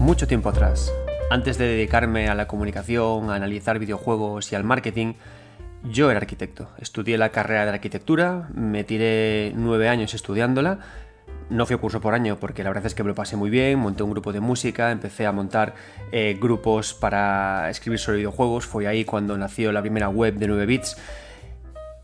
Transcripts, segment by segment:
Mucho tiempo atrás, antes de dedicarme a la comunicación, a analizar videojuegos y al marketing, yo era arquitecto. Estudié la carrera de arquitectura, me tiré nueve años estudiándola. No fui a curso por año porque la verdad es que me lo pasé muy bien, monté un grupo de música, empecé a montar eh, grupos para escribir sobre videojuegos, fue ahí cuando nació la primera web de 9 bits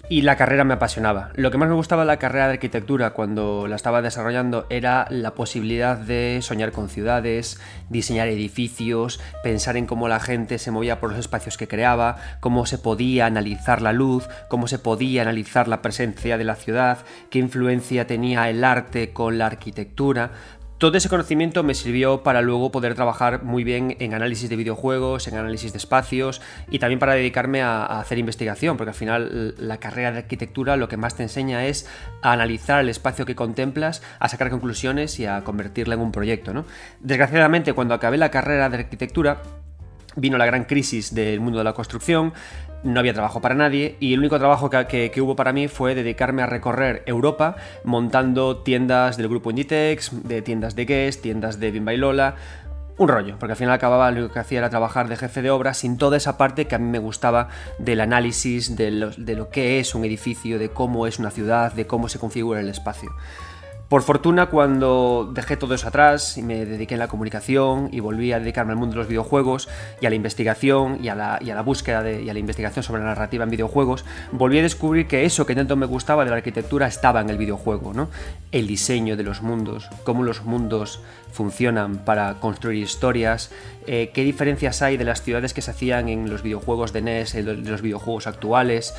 y la carrera me apasionaba. Lo que más me gustaba de la carrera de arquitectura cuando la estaba desarrollando era la posibilidad de soñar con ciudades, diseñar edificios, pensar en cómo la gente se movía por los espacios que creaba, cómo se podía analizar la luz, cómo se podía analizar la presencia de la ciudad, qué influencia tenía el arte con la arquitectura. Todo ese conocimiento me sirvió para luego poder trabajar muy bien en análisis de videojuegos, en análisis de espacios y también para dedicarme a, hacer investigación, porque al final la carrera de arquitectura lo que más te enseña es a analizar el espacio que contemplas, a sacar conclusiones y a convertirla en un proyecto. ¿no? Desgraciadamente, cuando acabé la carrera de arquitectura, vino la gran crisis del mundo de la construcción, no había trabajo para nadie y el único trabajo que, hubo para mí fue dedicarme a recorrer Europa montando tiendas del grupo Inditex, de tiendas de Guess, tiendas de Lola, un rollo, porque al final acababa lo que hacía era trabajar de jefe de obra sin toda esa parte que a mí me gustaba del análisis de lo, de lo que es un edificio, de cómo es una ciudad, de cómo se configura el espacio. Por fortuna, cuando dejé todo eso atrás y me dediqué a la comunicación y volví a dedicarme al mundo de los videojuegos y a la investigación y a la, búsqueda de, y a la investigación sobre la narrativa en videojuegos, volví a descubrir que eso que tanto me gustaba de la arquitectura estaba en el videojuego, ¿no? El diseño de los mundos, cómo los mundos funcionan para construir historias, eh, qué diferencias hay de las ciudades que se hacían en los videojuegos de NES, en los videojuegos actuales,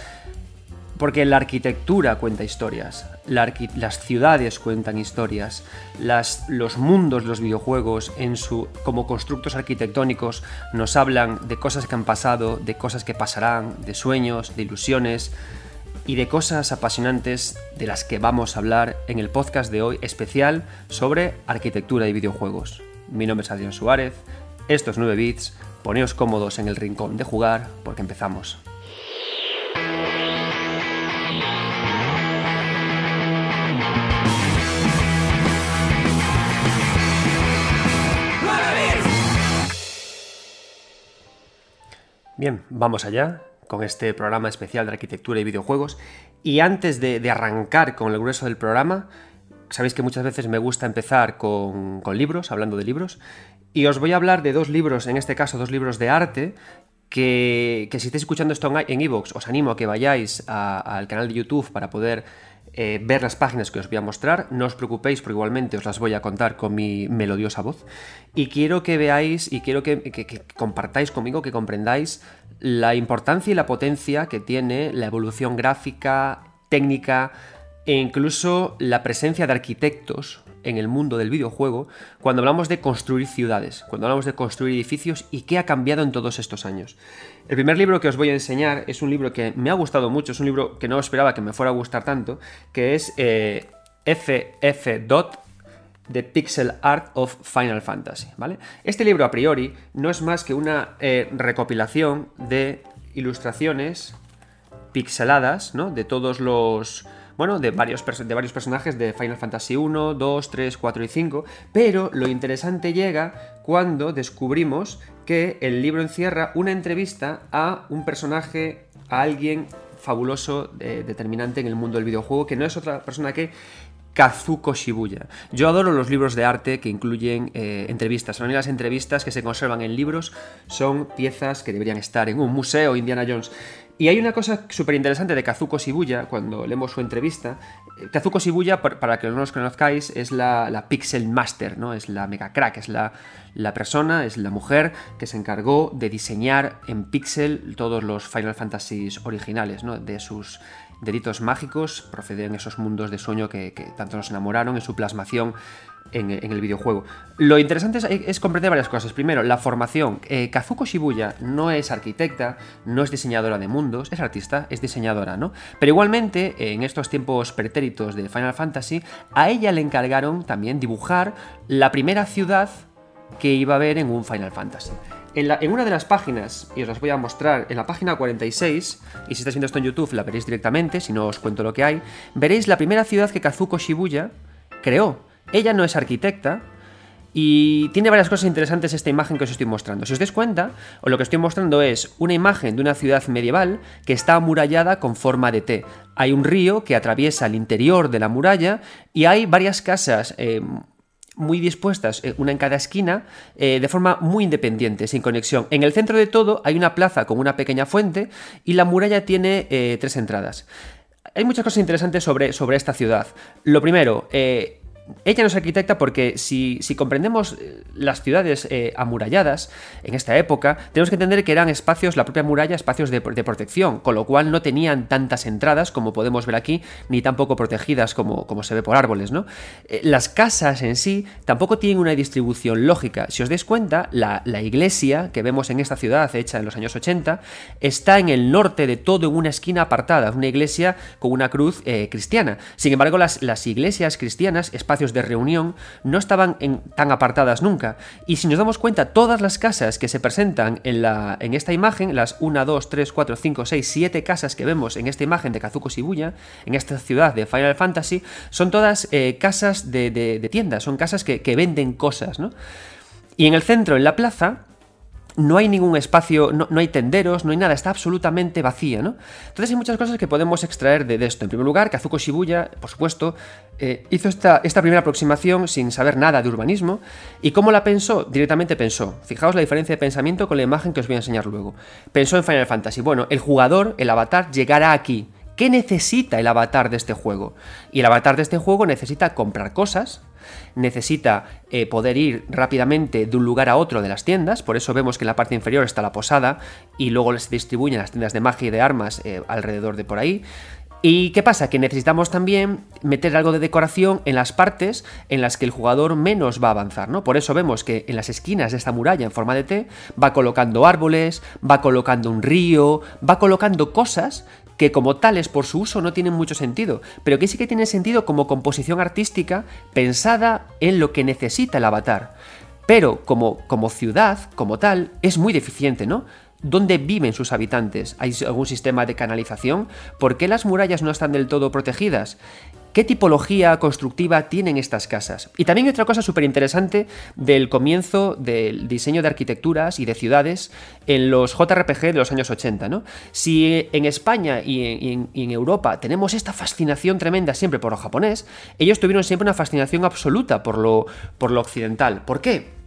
porque la arquitectura cuenta historias, las ciudades cuentan historias, los mundos, los videojuegos, como constructos arquitectónicos, nos hablan de cosas que han pasado, de cosas que pasarán, de sueños, de ilusiones y de cosas apasionantes de las que vamos a hablar en el podcast de hoy especial sobre arquitectura y videojuegos. Mi nombre es Adrián Suárez, esto es 9 bits, poneos cómodos en el rincón de jugar porque empezamos. Bien, vamos allá con este programa especial de arquitectura y videojuegos. Y antes de, arrancar con el grueso del programa, sabéis que muchas veces me gusta empezar con, libros, hablando de libros, y os voy a hablar de dos libros, en este caso dos libros de arte, que, si estáis escuchando esto en Evox, os animo a que vayáis al canal de YouTube para poder eh, ver las páginas que os voy a mostrar. No os preocupéis porque igualmente os las voy a contar con mi melodiosa voz. Y quiero que veáis y quiero que, que compartáis conmigo, que comprendáis la importancia y la potencia que tiene la evolución gráfica, técnica e incluso la presencia de arquitectos en el mundo del videojuego cuando hablamos de construir ciudades, cuando hablamos de construir edificios y qué ha cambiado en todos estos años. El primer libro que os voy a enseñar es un libro que me ha gustado mucho, es un libro que no esperaba que me fuera a gustar tanto, que es eh, FF Dot The Pixel Art of Final Fantasy, ¿vale? Este libro a priori no es más que una eh, recopilación de ilustraciones pixeladas, ¿no? De todos los bueno, de varios, de varios personajes de Final Fantasy 1, 2, 3, 4 y 5, pero lo interesante llega cuando descubrimos que el libro encierra una entrevista a un personaje, a alguien fabuloso, eh, determinante en el mundo del videojuego, que no es otra persona que Kazuko Shibuya. Yo adoro los libros de arte que incluyen eh, entrevistas. Son las entrevistas que se conservan en libros son piezas que deberían estar en un museo Indiana Jones. Y hay una cosa súper interesante de Kazuko Shibuya, cuando leemos su entrevista. Eh, Kazuko Shibuya, para que no los conozcáis, es la, Pixel Master, ¿no? Es la mega crack, es la, la, persona, es la mujer que se encargó de diseñar en pixel todos los Final Fantasies originales, ¿no? De sus deditos mágicos proceden esos mundos de sueño que, tanto nos enamoraron en su plasmación en, el videojuego. Lo interesante es, comprender varias cosas. Primero, la formación. Eh, Kazuko Shibuya no es arquitecta, no es diseñadora de mundos, es artista, es diseñadora, ¿no? Pero igualmente, en estos tiempos pretéritos de Final Fantasy, a ella le encargaron también dibujar la primera ciudad que iba a haber en un Final Fantasy. En, una de las páginas, y os las voy a mostrar, en la página 46, y si estáis viendo esto en YouTube la veréis directamente, si no os cuento lo que hay, veréis la primera ciudad que Kazuko Shibuya creó. Ella no es arquitecta, Y tiene varias cosas interesantes esta imagen que os estoy mostrando. Si os dais cuenta, o lo que estoy mostrando es una imagen de una ciudad medieval que está amurallada con forma de T. Hay un río que atraviesa el interior de la muralla y hay varias casas eh, muy dispuestas, eh, una en cada esquina, eh, de forma muy independiente, sin conexión. En el centro de todo hay una plaza con una pequeña fuente y la muralla tiene tres entradas. Hay muchas cosas interesantes sobre, sobre esta ciudad. Lo primero, ella no es arquitecta porque si, comprendemos eh, las ciudades eh, amuralladas en esta época, tenemos que entender que eran espacios, la propia muralla, espacios de, protección, con lo cual no tenían tantas entradas como podemos ver aquí, ni tampoco protegidas como, como se ve por árboles. ¿no? Eh, las casas en sí tampoco tienen una distribución lógica. Si os dais cuenta, la, iglesia que vemos en esta ciudad, hecha en los años 80, está en el norte de todo, en una esquina apartada, una iglesia con una cruz cristiana. Sin embargo, las, las iglesias cristianas, de reunión no estaban tan apartadas nunca. Y si nos damos cuenta, todas las casas que se presentan en, la, en esta imagen, las 1, 2, 3, 4, 5, 6, 7 casas que vemos en esta imagen de Kazuko Shibuya, en esta ciudad de Final Fantasy, son todas eh, casas de, de, tiendas, son casas que, venden cosas, ¿no? Y en el centro, en la plaza, no hay ningún espacio, no, hay tenderos, no hay nada, está absolutamente vacía, ¿no? Entonces hay muchas cosas que podemos extraer de, esto. En primer lugar, Kazuko Shibuya, por supuesto, eh, hizo esta, primera aproximación sin saber nada de urbanismo. ¿Y cómo la pensó? Directamente pensó. Fijaos la diferencia de pensamiento con la imagen que os voy a enseñar luego. Pensó en Final Fantasy. Bueno, el jugador, el avatar, llegará aquí. ¿Qué necesita el avatar de este juego? Y el avatar de este juego necesita comprar cosas, necesita eh, poder ir rápidamente de un lugar a otro de las tiendas, por eso vemos que en la parte inferior está la posada y luego se distribuyen las tiendas de magia y de armas eh, alrededor de por ahí. ¿Y qué pasa? Que necesitamos también meter algo de decoración en las partes en las que el jugador menos va a avanzar, ¿no? Por eso vemos que en las esquinas de esta muralla en forma de T va colocando árboles, va colocando un río, va colocando cosas que como tales por su uso no tienen mucho sentido, pero que sí que tienen sentido como composición artística pensada en lo que necesita el avatar. Pero como, como ciudad, como tal, es muy deficiente, ¿no? ¿Dónde viven sus habitantes? ¿Hay algún sistema de canalización? ¿Por qué las murallas no están del todo protegidas? ¿Qué tipología constructiva tienen estas casas? Y también otra cosa súper interesante del comienzo del diseño de arquitecturas y de ciudades en los JRPG de los años 80. ¿no? Si en España y en, Europa tenemos esta fascinación tremenda siempre por lo japonés, ellos tuvieron siempre una fascinación absoluta por lo, por lo occidental. ¿Por qué?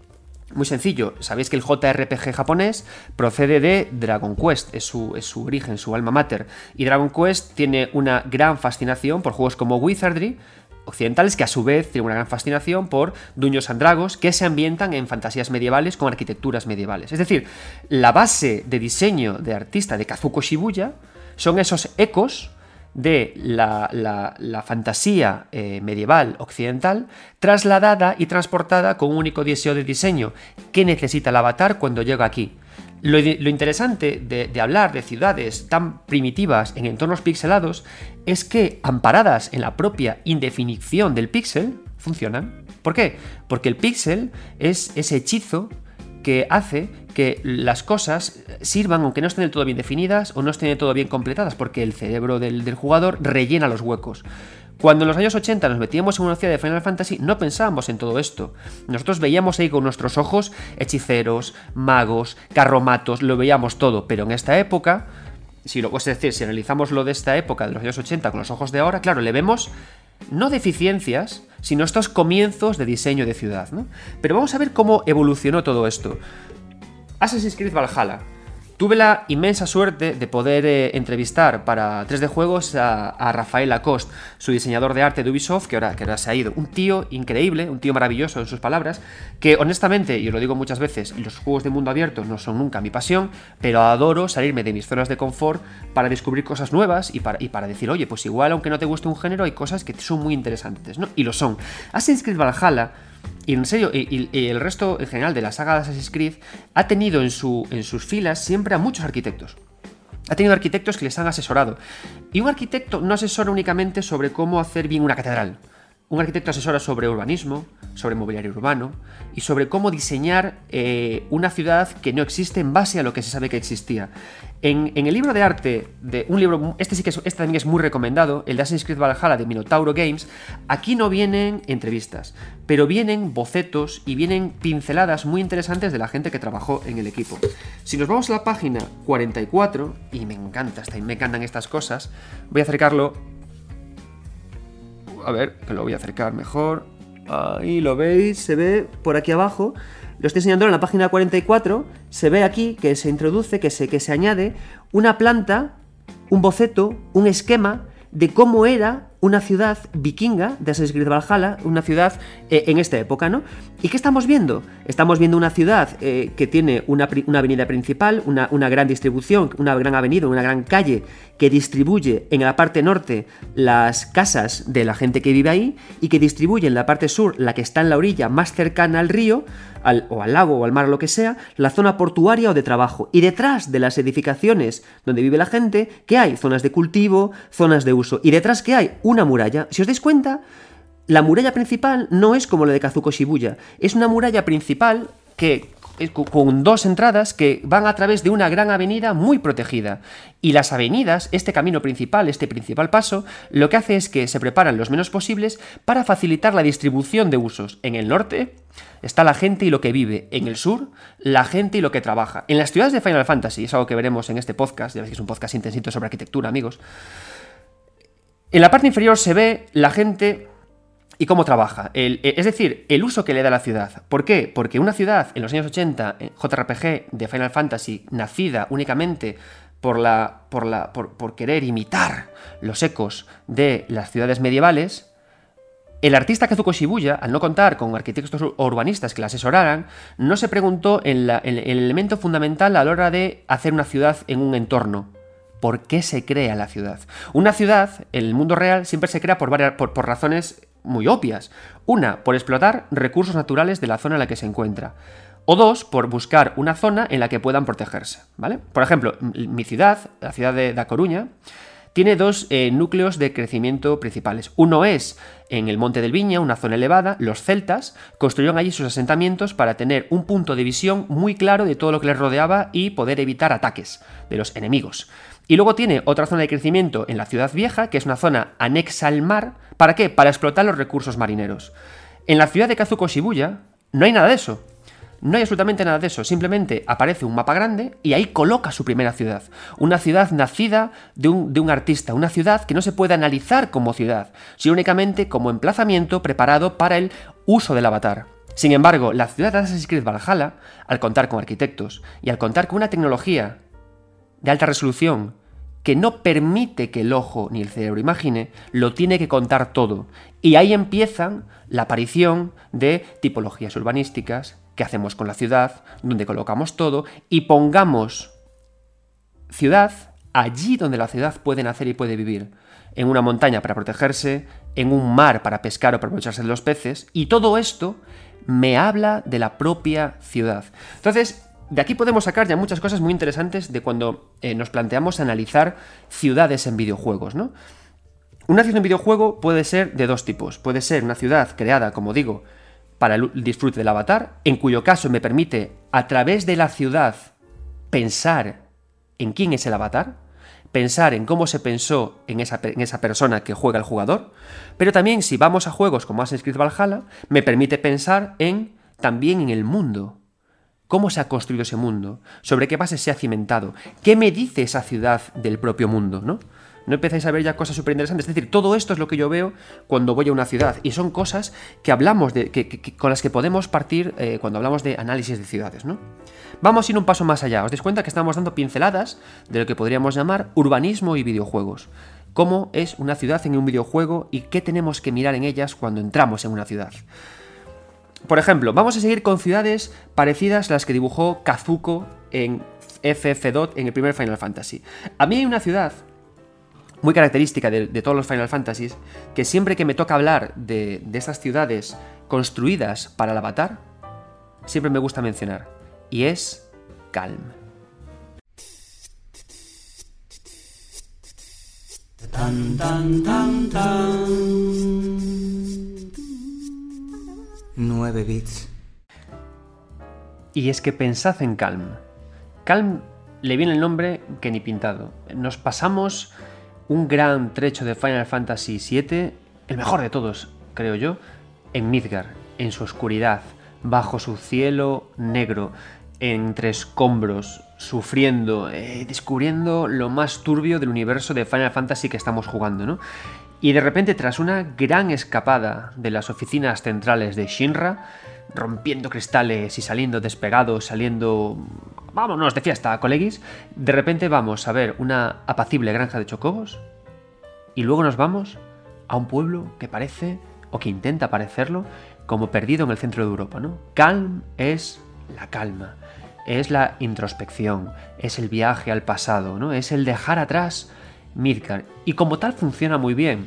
Muy sencillo, sabéis que el JRPG japonés procede de Dragon Quest, es su, es su, origen, su alma mater. Y Dragon Quest tiene una gran fascinación por juegos como Wizardry, occidentales, que a su vez tienen una gran fascinación por Dungeons and Dragons, que se ambientan en fantasías medievales con arquitecturas medievales. Es decir, la base de diseño de artista de Kazuko Shibuya son esos ecos de la, fantasía eh, medieval occidental trasladada y transportada con un único deseo de diseño que necesita el avatar cuando llega aquí. Lo, interesante de, hablar de ciudades tan primitivas en entornos pixelados es que, amparadas en la propia indefinición del píxel, funcionan. ¿Por qué? Porque el píxel es ese hechizo que hace que las cosas sirvan aunque no estén del todo bien definidas o no estén del todo bien completadas, porque el cerebro del, jugador rellena los huecos. Cuando en los años 80 nos metíamos en una ciudad de Final Fantasy, no pensábamos en todo esto. Nosotros veíamos ahí con nuestros ojos hechiceros, magos, carromatos, lo veíamos todo, pero en esta época, si lo, es decir, si analizamos lo de esta época de los años 80 con los ojos de ahora, claro, le vemos no deficiencias, sino estos comienzos de diseño de ciudad. ¿no? Pero vamos a ver cómo evolucionó todo esto. Assassin's Creed Valhalla Tuve la inmensa suerte de poder eh, entrevistar para 3D Juegos a, Rafael Lacoste, su diseñador de arte de Ubisoft, que ahora, que se ha ido. Un tío increíble, un tío maravilloso en sus palabras, que honestamente, y os lo digo muchas veces, los juegos de mundo abierto no son nunca mi pasión, pero adoro salirme de mis zonas de confort para descubrir cosas nuevas y para, y para decir, oye, pues igual aunque no te guste un género, hay cosas que son muy interesantes, ¿no? Y lo son. Assassin's Creed Valhalla y en serio, el resto en general de la saga de Assassin's Creed ha tenido en, su, en sus filas siempre a muchos arquitectos. Ha tenido arquitectos que les han asesorado. Y un arquitecto no asesora únicamente sobre cómo hacer bien una catedral. Un arquitecto asesora sobre urbanismo, sobre mobiliario urbano y sobre cómo diseñar eh, una ciudad que no existe en base a lo que se sabe que existía. En, el libro de arte, de un libro, este sí que este también es muy recomendado, el de Assassin's Creed Valhalla de Minotauro Games, aquí no vienen entrevistas, pero vienen bocetos y vienen pinceladas muy interesantes de la gente que trabajó en el equipo. Si nos vamos a la página 44, y me encanta, me encantan estas cosas, voy a acercarlo a ver, que lo voy a acercar mejor. Ahí lo veis, se ve por aquí abajo. Lo estoy enseñando en la página 44. Se ve aquí que se introduce, que se, que se añade una planta, un boceto, un esquema de cómo era una ciudad vikinga de Assassin's Creed Valhalla, una ciudad eh, en esta época, ¿no? ¿Y qué estamos viendo? Estamos viendo una ciudad eh, que tiene una, avenida principal, una, una, gran distribución, una gran avenida, una gran calle que distribuye en la parte norte las casas de la gente que vive ahí y que distribuye en la parte sur, la que está en la orilla más cercana al río, o al lago o al mar o lo que sea, la zona portuaria o de trabajo. Y detrás de las edificaciones donde vive la gente, ¿qué hay? Zonas de cultivo, zonas de uso. Y detrás, ¿qué hay? Una muralla. Si os dais cuenta, la muralla principal no es como la de Kazuko Shibuya. Es una muralla principal que con dos entradas que van a través de una gran avenida muy protegida. Y las avenidas, este camino principal, este principal paso, lo que hace es que se preparan los menos posibles para facilitar la distribución de usos. En el norte está la gente y lo que vive. En el sur, la gente y lo que trabaja. En las ciudades de Final Fantasy, es algo que veremos en este podcast, ya veis que es un podcast intensito sobre arquitectura, amigos. En la parte inferior se ve la gente y cómo trabaja. Eh, es decir, el uso que le da la ciudad. ¿Por qué? Porque una ciudad en los años 80, JRPG de Final Fantasy, nacida únicamente por, querer imitar los ecos de las ciudades medievales, el artista Kazuko Shibuya, al no contar con arquitectos urbanistas que la asesoraran, no se preguntó en, el elemento fundamental a la hora de hacer una ciudad en un entorno. ¿Por qué se crea la ciudad? Una ciudad, en el mundo real, siempre se crea por, varias, por razones muy obvias. Una, por explotar recursos naturales de la zona en la que se encuentra. O dos, por buscar una zona en la que puedan protegerse. ¿vale? Por ejemplo, mi ciudad, la ciudad de Da Coruña, tiene dos eh, núcleos de crecimiento principales. Uno es en el Monte del Viña, una zona elevada, los celtas construyeron allí sus asentamientos para tener un punto de visión muy claro de todo lo que les rodeaba y poder evitar ataques de los enemigos. Y luego tiene otra zona de crecimiento en la ciudad vieja, que es una zona anexa al mar. ¿Para qué? Para explotar los recursos marineros. En la ciudad de Kazuko Shibuya no hay nada de eso. No hay absolutamente nada de eso, simplemente aparece un mapa grande y ahí coloca su primera ciudad. Una ciudad nacida de un, artista, una ciudad que no se puede analizar como ciudad, sino únicamente como emplazamiento preparado para el uso del avatar. Sin embargo, la ciudad de Assassin's Creed Valhalla, al contar con arquitectos y al contar con una tecnología de alta resolución que no permite que el ojo ni el cerebro imagine, lo tiene que contar todo. Y ahí empiezan la aparición de tipologías urbanísticas, qué hacemos con la ciudad, donde colocamos todo, y pongamos ciudad allí donde la ciudad puede nacer y puede vivir. En una montaña para protegerse, en un mar para pescar o para aprovecharse de los peces, y todo esto me habla de la propia ciudad. Entonces, de aquí podemos sacar ya muchas cosas muy interesantes de cuando eh, nos planteamos analizar ciudades en videojuegos, ¿no? Una ciudad en videojuego puede ser de dos tipos. Puede ser una ciudad creada, como digo, para el disfrute del avatar, en cuyo caso me permite, a través de la ciudad, pensar en quién es el avatar, pensar en cómo se pensó en esa, persona que juega el jugador, pero también si vamos a juegos como Assassin's Creed Valhalla, me permite pensar en también en el mundo, cómo se ha construido ese mundo, sobre qué base se ha cimentado, qué me dice esa ciudad del propio mundo, ¿no? No empezáis a ver ya cosas súper interesantes. Es decir, todo esto es lo que yo veo cuando voy a una ciudad. Y son cosas que hablamos de. Que, con las que podemos partir eh, cuando hablamos de análisis de ciudades, ¿no? Vamos a ir un paso más allá. Os dais cuenta que estamos dando pinceladas de lo que podríamos llamar urbanismo y videojuegos. Cómo es una ciudad en un videojuego y qué tenemos que mirar en ellas cuando entramos en una ciudad. Por ejemplo, vamos a seguir con ciudades parecidas a las que dibujó Kazuko en FF Dot en el primer Final Fantasy. A mí hay una ciudad muy característica de, todos los Final Fantasies que siempre que me toca hablar de, de estas ciudades construidas para el avatar, siempre me gusta mencionar. Y es Calm. 9 bits. Y es que pensad en Calm. Calm le viene el nombre que ni pintado. Nos pasamos un gran trecho de Final Fantasy VII, el mejor de todos, creo yo, en Midgar, en su oscuridad, bajo su cielo negro, entre escombros, sufriendo, eh, descubriendo lo más turbio del universo de Final Fantasy que estamos jugando, ¿no? Y de repente, tras una gran escapada de las oficinas centrales de Shinra, rompiendo cristales y saliendo despegados, saliendo... Vámonos de fiesta, colegis. De repente vamos a ver una apacible granja de chocobos y luego nos vamos a un pueblo que parece, o que intenta parecerlo, como perdido en el centro de Europa, ¿no? Calm es la calma, es la introspección, es el viaje al pasado, ¿no? Es el dejar atrás Midgar. Y como tal funciona muy bien.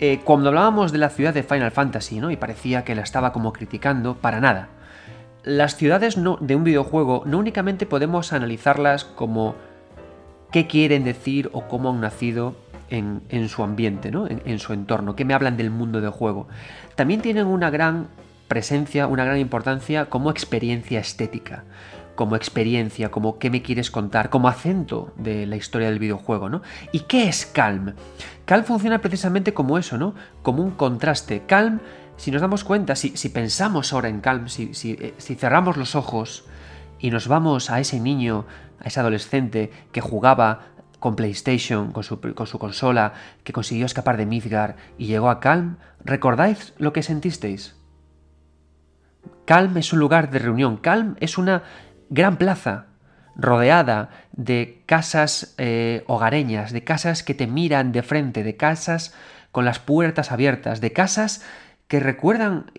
Eh, cuando hablábamos de la ciudad de Final Fantasy, ¿no? Y parecía que la estaba como criticando, para nada. Las ciudades de un videojuego no únicamente podemos analizarlas como qué quieren decir o cómo han nacido en, su ambiente, ¿no? En, en, su entorno, qué me hablan del mundo del juego. También tienen una gran presencia, una gran importancia como experiencia estética como experiencia, como qué me quieres contar, como acento de la historia del videojuego, ¿no? ¿Y qué es Calm? Calm funciona precisamente como eso, ¿no? Como un contraste. Calm, si nos damos cuenta, si, pensamos ahora en Calm, si, eh, si, cerramos los ojos y nos vamos a ese niño, a ese adolescente que jugaba con PlayStation, con su, con su, consola, que consiguió escapar de Midgar y llegó a Calm, ¿recordáis lo que sentisteis? Calm es un lugar de reunión, Calm es una gran plaza rodeada de casas eh, hogareñas, de casas que te miran de frente, de casas con las puertas abiertas, de casas que recuerdan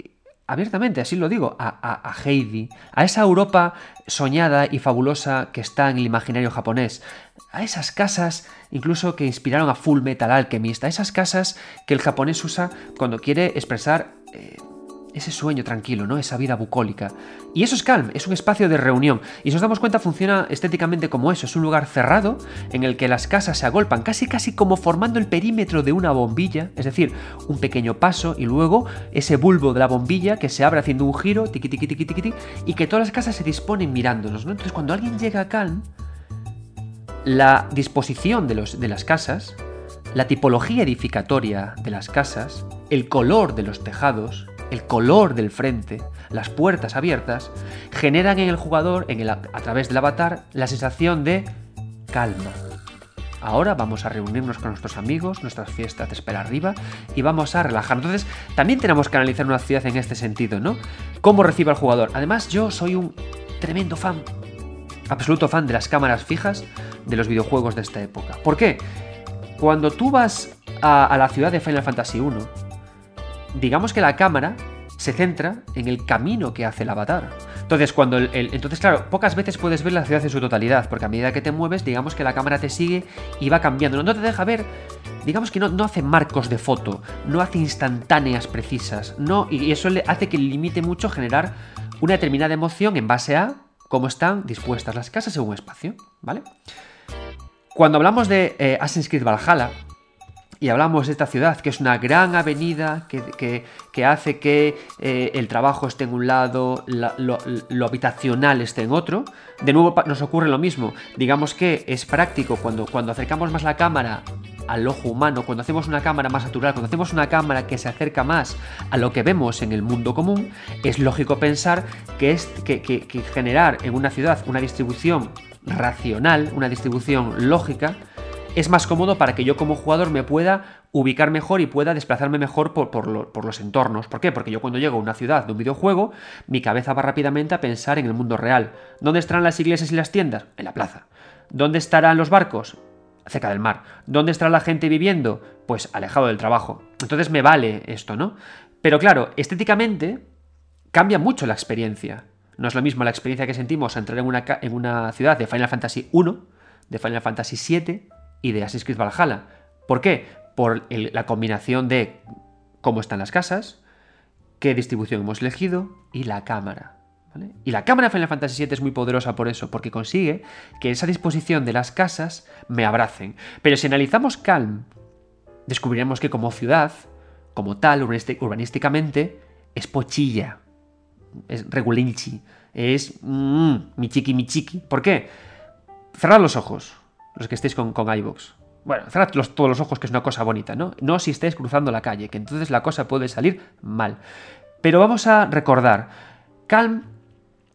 abiertamente, así lo digo, a, Heidi, a esa Europa soñada y fabulosa que está en el imaginario japonés, a esas casas incluso que inspiraron a Full Metal Alchemist, a esas casas que el japonés usa cuando quiere expresar eh, ese sueño tranquilo, ¿no? Esa vida bucólica. Y eso es Calm, es un espacio de reunión. Y si nos damos cuenta, funciona estéticamente como eso. Es un lugar cerrado en el que las casas se agolpan, casi casi como formando el perímetro de una bombilla, es decir, un pequeño paso y luego ese bulbo de la bombilla que se abre haciendo un giro, tiqui tiqui tiqui tiqui, y que todas las casas se disponen mirándonos, ¿no? Entonces, cuando alguien llega a Calm, la disposición de, los, de las casas, la tipología edificatoria de las casas, el color de los tejados, el color del frente, las puertas abiertas, generan en el jugador, en el, a través del avatar, la sensación de calma. Ahora vamos a reunirnos con nuestros amigos, nuestras fiestas de espera arriba, y vamos a relajar. Entonces, también tenemos que analizar una ciudad en este sentido, ¿no? ¿Cómo recibe al jugador? Además, yo soy un tremendo fan, absoluto fan de las cámaras fijas de los videojuegos de esta época. ¿Por qué? Cuando tú vas a, a la ciudad de Final Fantasy I, digamos que la cámara se centra en el camino que hace el avatar. Entonces, cuando el, entonces, claro, pocas veces puedes ver la ciudad en su totalidad, porque a medida que te mueves, digamos que la cámara te sigue y va cambiando. No te deja ver, digamos que no, no hace marcos de foto, no hace instantáneas precisas, no, y eso le hace que limite mucho generar una determinada emoción en base a cómo están dispuestas las casas en un espacio, ¿vale? Cuando hablamos de eh, Assassin's Creed Valhalla, y hablamos de esta ciudad, que es una gran avenida que, hace que eh, el trabajo esté en un lado, lo, habitacional esté en otro. De nuevo nos ocurre lo mismo. Digamos que es práctico cuando, cuando acercamos más la cámara al ojo humano, cuando hacemos una cámara más natural, cuando hacemos una cámara que se acerca más a lo que vemos en el mundo común, es lógico pensar que, es, que generar en una ciudad una distribución racional, una distribución lógica, es más cómodo para que yo como jugador me pueda ubicar mejor y pueda desplazarme mejor por, los entornos. ¿Por qué? Porque yo cuando llego a una ciudad de un videojuego, mi cabeza va rápidamente a pensar en el mundo real. ¿Dónde estarán las iglesias y las tiendas? En la plaza. ¿Dónde estarán los barcos? Cerca del mar. ¿Dónde estará la gente viviendo? Pues alejado del trabajo. Entonces me vale esto, ¿no? Pero claro, estéticamente cambia mucho la experiencia. No es lo mismo la experiencia que sentimos entrar en una, en una ciudad de Final Fantasy 1, de Final Fantasy 7 y de Assassin's Creed Valhalla. ¿Por qué? Por la combinación de cómo están las casas, qué distribución hemos elegido y la cámara. Y la cámara de Final Fantasy VII es muy poderosa por eso, porque consigue que esa disposición de las casas me abracen. Pero si analizamos Calm, descubriremos que como ciudad, como tal, urbanísticamente, es pochilla, es regulinchi, es mmm, mi chiqui, mi chiqui. ¿Por qué? Cerrad los ojos, los que estéis con, con iVoox. Bueno, cerrad todos los ojos, que es una cosa bonita, ¿no? No si estáis cruzando la calle, que entonces la cosa puede salir mal. Pero vamos a recordar, Calm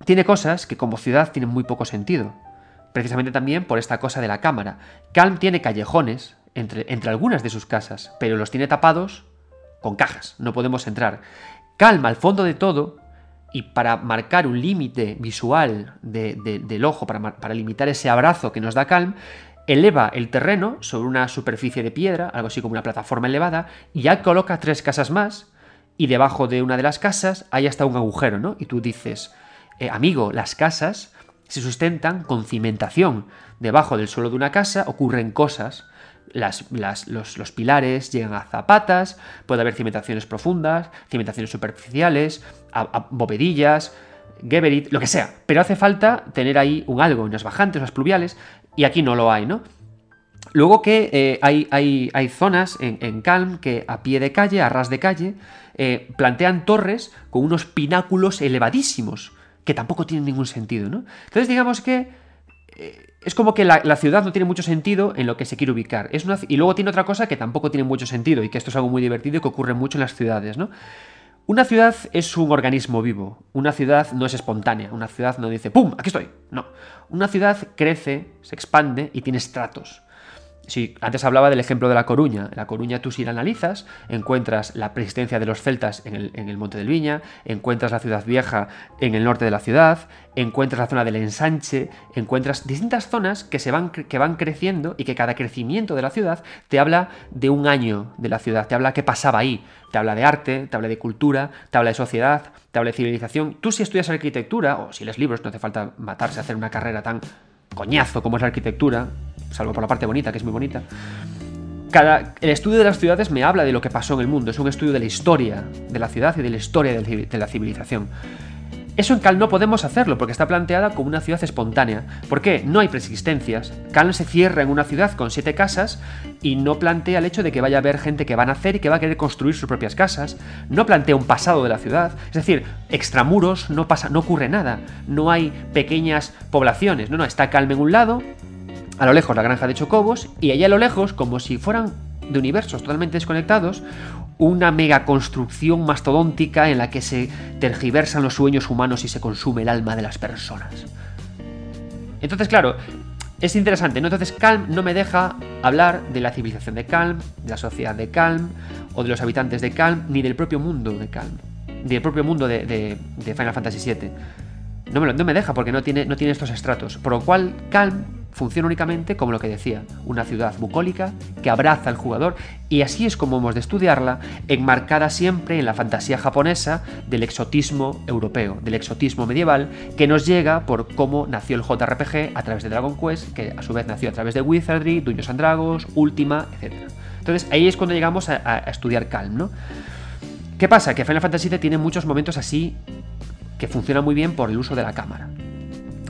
tiene cosas que como ciudad tienen muy poco sentido. Precisamente también por esta cosa de la cámara. Calm tiene callejones entre, entre algunas de sus casas, pero los tiene tapados con cajas, no podemos entrar. Calm, al fondo de todo, y para marcar un límite visual del ojo, para, para, limitar ese abrazo que nos da Calm, eleva el terreno sobre una superficie de piedra, algo así como una plataforma elevada, y ya coloca tres casas más, y debajo de una de las casas hay hasta un agujero, ¿no? Y tú dices, eh, amigo, las casas se sustentan con cimentación. Debajo del suelo de una casa ocurren cosas. Los, pilares llegan a zapatas, puede haber cimentaciones profundas, cimentaciones superficiales, a, bovedillas, Geberit, lo que sea. Pero hace falta tener ahí un algo, unas bajantes, unas pluviales, y aquí no lo hay, ¿no? Luego que eh, hay, hay, hay, zonas en, en, Calm que a pie de calle, a ras de calle, eh, plantean torres con unos pináculos elevadísimos, que tampoco tienen ningún sentido, ¿no? Entonces digamos que eh, es como que la, ciudad no tiene mucho sentido en lo que se quiere ubicar. Es una, y luego tiene otra cosa que tampoco tiene mucho sentido, y que esto es algo muy divertido y que ocurre mucho en las ciudades, ¿no? Una ciudad es un organismo vivo, una ciudad no es espontánea, una ciudad no dice ¡pum! aquí estoy. No, una ciudad crece, se expande y tiene estratos. Si antes hablaba del ejemplo de La Coruña. En La Coruña tú si la analizas, encuentras la persistencia de los celtas en el, Monte del Viña, encuentras la ciudad vieja en el norte de la ciudad, encuentras la zona del ensanche, encuentras distintas zonas que, se van, que van creciendo y que cada crecimiento de la ciudad te habla de un año de la ciudad, te habla qué pasaba ahí, te habla de arte, te habla de cultura, te habla de sociedad, te habla de civilización. Tú si estudias arquitectura, o si lees libros, no hace falta matarse a hacer una carrera tan coñazo como es la arquitectura, salvo por la parte bonita, que es muy bonita. Cada, el estudio de las ciudades me habla de lo que pasó en el mundo, es un estudio de la historia de la ciudad y de la historia de la civilización. Eso en Cal no podemos hacerlo porque está planteada como una ciudad espontánea. ¿Por qué? No hay preexistencias. Cal se cierra en una ciudad con siete casas y no plantea el hecho de que vaya a haber gente que va a nacer y que va a querer construir sus propias casas. No plantea un pasado de la ciudad. Es decir, extramuros no pasa, no ocurre nada. No hay pequeñas poblaciones. No, no, está Calm en un lado, a lo lejos la granja de Chocobos y allá a lo lejos, como si fueran de universos totalmente desconectados, una mega construcción mastodóntica en la que se tergiversan los sueños humanos y se consume el alma de las personas. Entonces, claro, es interesante, ¿no? Entonces, Calm no me deja hablar de la civilización de Calm, de la sociedad de Calm, o de los habitantes de Calm, ni del propio mundo de Calm, del propio mundo de, Final Fantasy VII. No me, no me deja porque no tiene, no tiene estos estratos. Por lo cual, Calm funciona únicamente como lo que decía, una ciudad bucólica que abraza al jugador y así es como hemos de estudiarla, enmarcada siempre en la fantasía japonesa del exotismo europeo, del exotismo medieval, que nos llega por cómo nació el JRPG a través de Dragon Quest, que a su vez nació a través de Wizardry, Dungeons and Dragons, Ultima, etc. Entonces ahí es cuando llegamos a, estudiar Calm, ¿no? ¿Qué pasa? Que Final Fantasy VII tiene muchos momentos así que funcionan muy bien por el uso de la cámara.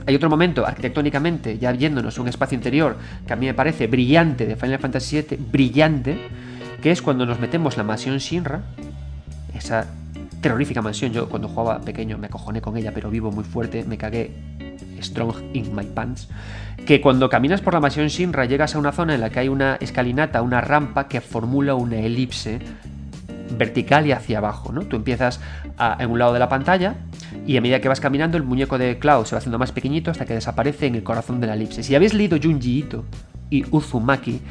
Hay otro momento, arquitectónicamente, ya viéndonos un espacio interior que a mí me parece brillante de Final Fantasy VII, brillante, que es cuando nos metemos la mansión Shinra, esa terrorífica mansión. Yo cuando jugaba pequeño me acojoné con ella, pero vivo muy fuerte, me cagué strong in my pants. Que cuando caminas por la mansión Shinra llegas a una zona en la que hay una escalinata, una rampa que formula una elipse vertical y hacia abajo, ¿no? Tú empiezas en un lado de la pantalla y a medida que vas caminando el muñeco de Cloud se va haciendo más pequeñito hasta que desaparece en el corazón de la elipse. Si habéis leído Junji Ito y Uzumaki,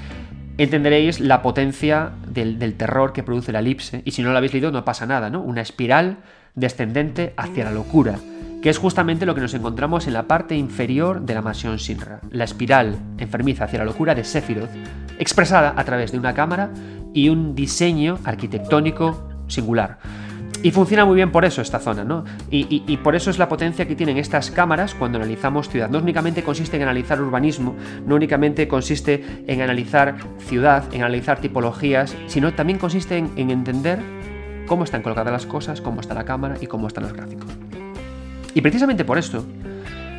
entenderéis la potencia del, terror que produce la elipse y si no lo habéis leído no pasa nada, ¿no? Una espiral descendente hacia la locura que es justamente lo que nos encontramos en la parte inferior de la mansión Sinra, la espiral enfermiza hacia la locura de Sephiroth, expresada a través de una cámara y un diseño arquitectónico singular. Y funciona muy bien por eso esta zona, ¿no? Y, por eso es la potencia que tienen estas cámaras cuando analizamos ciudad. No únicamente consiste en analizar urbanismo, no únicamente consiste en analizar ciudad, en analizar tipologías, sino también consiste en, en entender cómo están colocadas las cosas, cómo está la cámara y cómo están los gráficos. Y precisamente por esto,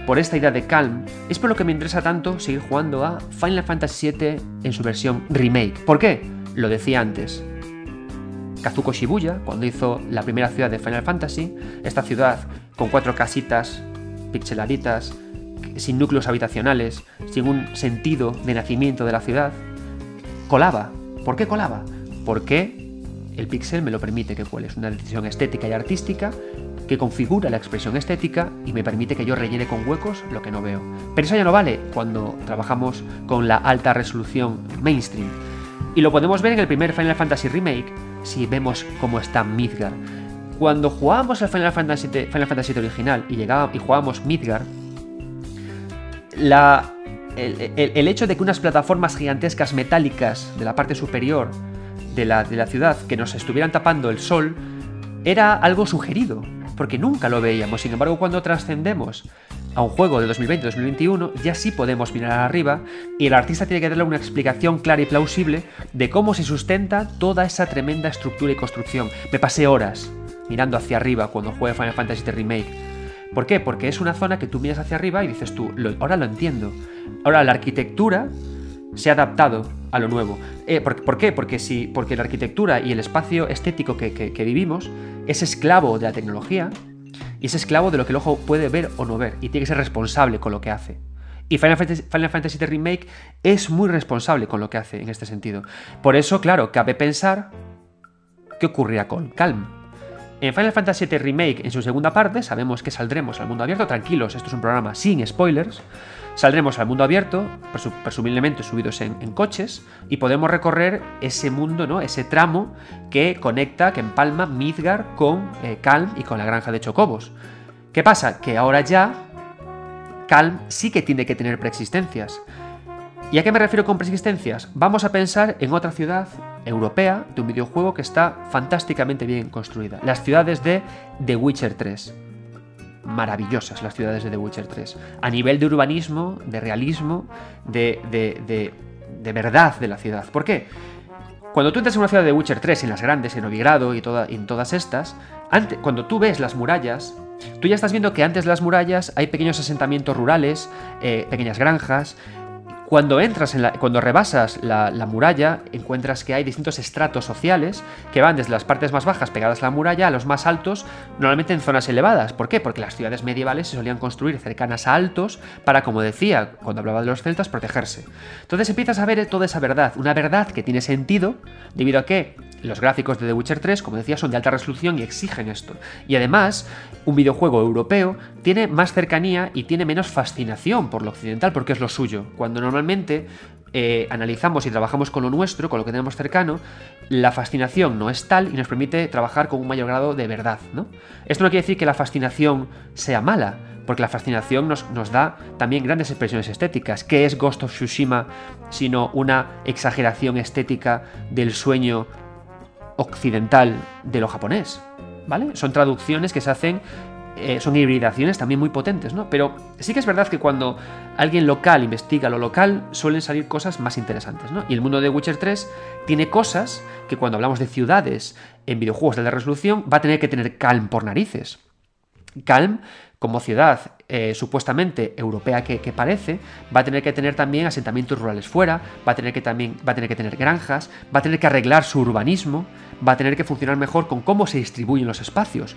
por esta idea de Calm, es por lo que me interesa tanto seguir jugando a Final Fantasy VII en su versión remake. ¿Por qué? Lo decía antes. Kazuko Shibuya, cuando hizo la primera ciudad de Final Fantasy, esta ciudad con cuatro casitas pixeladitas, sin núcleos habitacionales, sin un sentido de nacimiento de la ciudad, colaba. ¿Por qué colaba? Porque el pixel me lo permite que cuele. Es una decisión estética y artística que configura la expresión estética y me permite que yo rellene con huecos lo que no veo. Pero eso ya no vale cuando trabajamos con la alta resolución mainstream. Y lo podemos ver en el primer Final Fantasy Remake si vemos cómo está Midgar. Cuando jugábamos al Final Fantasy, Final original y, llegábamos, y jugábamos Midgar, la, el, hecho de que unas plataformas gigantescas metálicas de la parte superior de la, de la ciudad que nos estuvieran tapando el sol era algo sugerido, porque nunca lo veíamos. Sin embargo, cuando trascendemos a un juego de 2020-2021, ya sí podemos mirar arriba y el artista tiene que darle una explicación clara y plausible de cómo se sustenta toda esa tremenda estructura y construcción. Me pasé horas mirando hacia arriba cuando jugué Final Fantasy Remake ¿Por qué? Porque es una zona que tú miras hacia arriba y dices tú, ahora lo entiendo. Ahora la arquitectura se ha adaptado a lo nuevo. Eh, ¿por, qué? Porque, si, porque la arquitectura y el espacio estético que, vivimos es esclavo de la tecnología y es esclavo de lo que el ojo puede ver o no ver y tiene que ser responsable con lo que hace. Y Final Fantasy, Final Fantasy VII Remake es muy responsable con lo que hace en este sentido. Por eso, claro, cabe pensar qué ocurrirá con Calm. En Final Fantasy VII Remake, en su segunda parte, sabemos que saldremos al mundo abierto. Tranquilos, esto es un programa sin spoilers. Saldremos al mundo abierto, presumiblemente subidos en, coches, y podemos recorrer ese mundo, ¿no? Ese tramo que conecta, que empalma Midgar con eh, Calm y con la granja de Chocobos. ¿Qué pasa? Que ahora ya Calm sí que tiene que tener preexistencias. ¿Y a qué me refiero con persistencias? Vamos a pensar en otra ciudad europea de un videojuego que está fantásticamente bien construida. Las ciudades de The Witcher 3. Maravillosas las ciudades de The Witcher 3. A nivel de urbanismo, de realismo, de, de, verdad de la ciudad. ¿Por qué? Cuando tú entras en una ciudad de The Witcher 3, en las grandes, en Novigrado y en todas estas, cuando tú ves las murallas, tú ya estás viendo que antes de las murallas hay pequeños asentamientos rurales, eh, pequeñas granjas, cuando entras en la, cuando rebasas la, muralla, encuentras que hay distintos estratos sociales que van desde las partes más bajas pegadas a la muralla a los más altos, normalmente en zonas elevadas. ¿Por qué? Porque las ciudades medievales se solían construir cercanas a altos para, como decía cuando hablaba de los celtas, protegerse. Entonces empiezas a ver toda esa verdad, una verdad que tiene sentido debido a que los gráficos de The Witcher 3, como decía, son de alta resolución y exigen esto. Y además, un videojuego europeo tiene más cercanía y tiene menos fascinación por lo occidental porque es lo suyo. Cuando normalmente eh, analizamos y trabajamos con lo nuestro, con lo que tenemos cercano, la fascinación no es tal y nos permite trabajar con un mayor grado de verdad. ¿no? Esto no quiere decir que la fascinación sea mala, porque la fascinación nos, nos, da también grandes expresiones estéticas. ¿Qué es Ghost of Tsushima sino una exageración estética del sueño occidental de lo japonés, ¿vale? Son traducciones que se hacen, eh, son hibridaciones también muy potentes, ¿no? Pero sí que es verdad que cuando alguien local investiga lo local, suelen salir cosas más interesantes, ¿no? Y el mundo de Witcher 3 tiene cosas que cuando hablamos de ciudades en videojuegos de la resolución va a tener que tener Calm por narices. Calm como ciudad eh, supuestamente europea que, parece, va a tener que tener también asentamientos rurales fuera, va a tener que también va a tener que tener granjas, va a tener que arreglar su urbanismo, va a tener que funcionar mejor con cómo se distribuyen los espacios.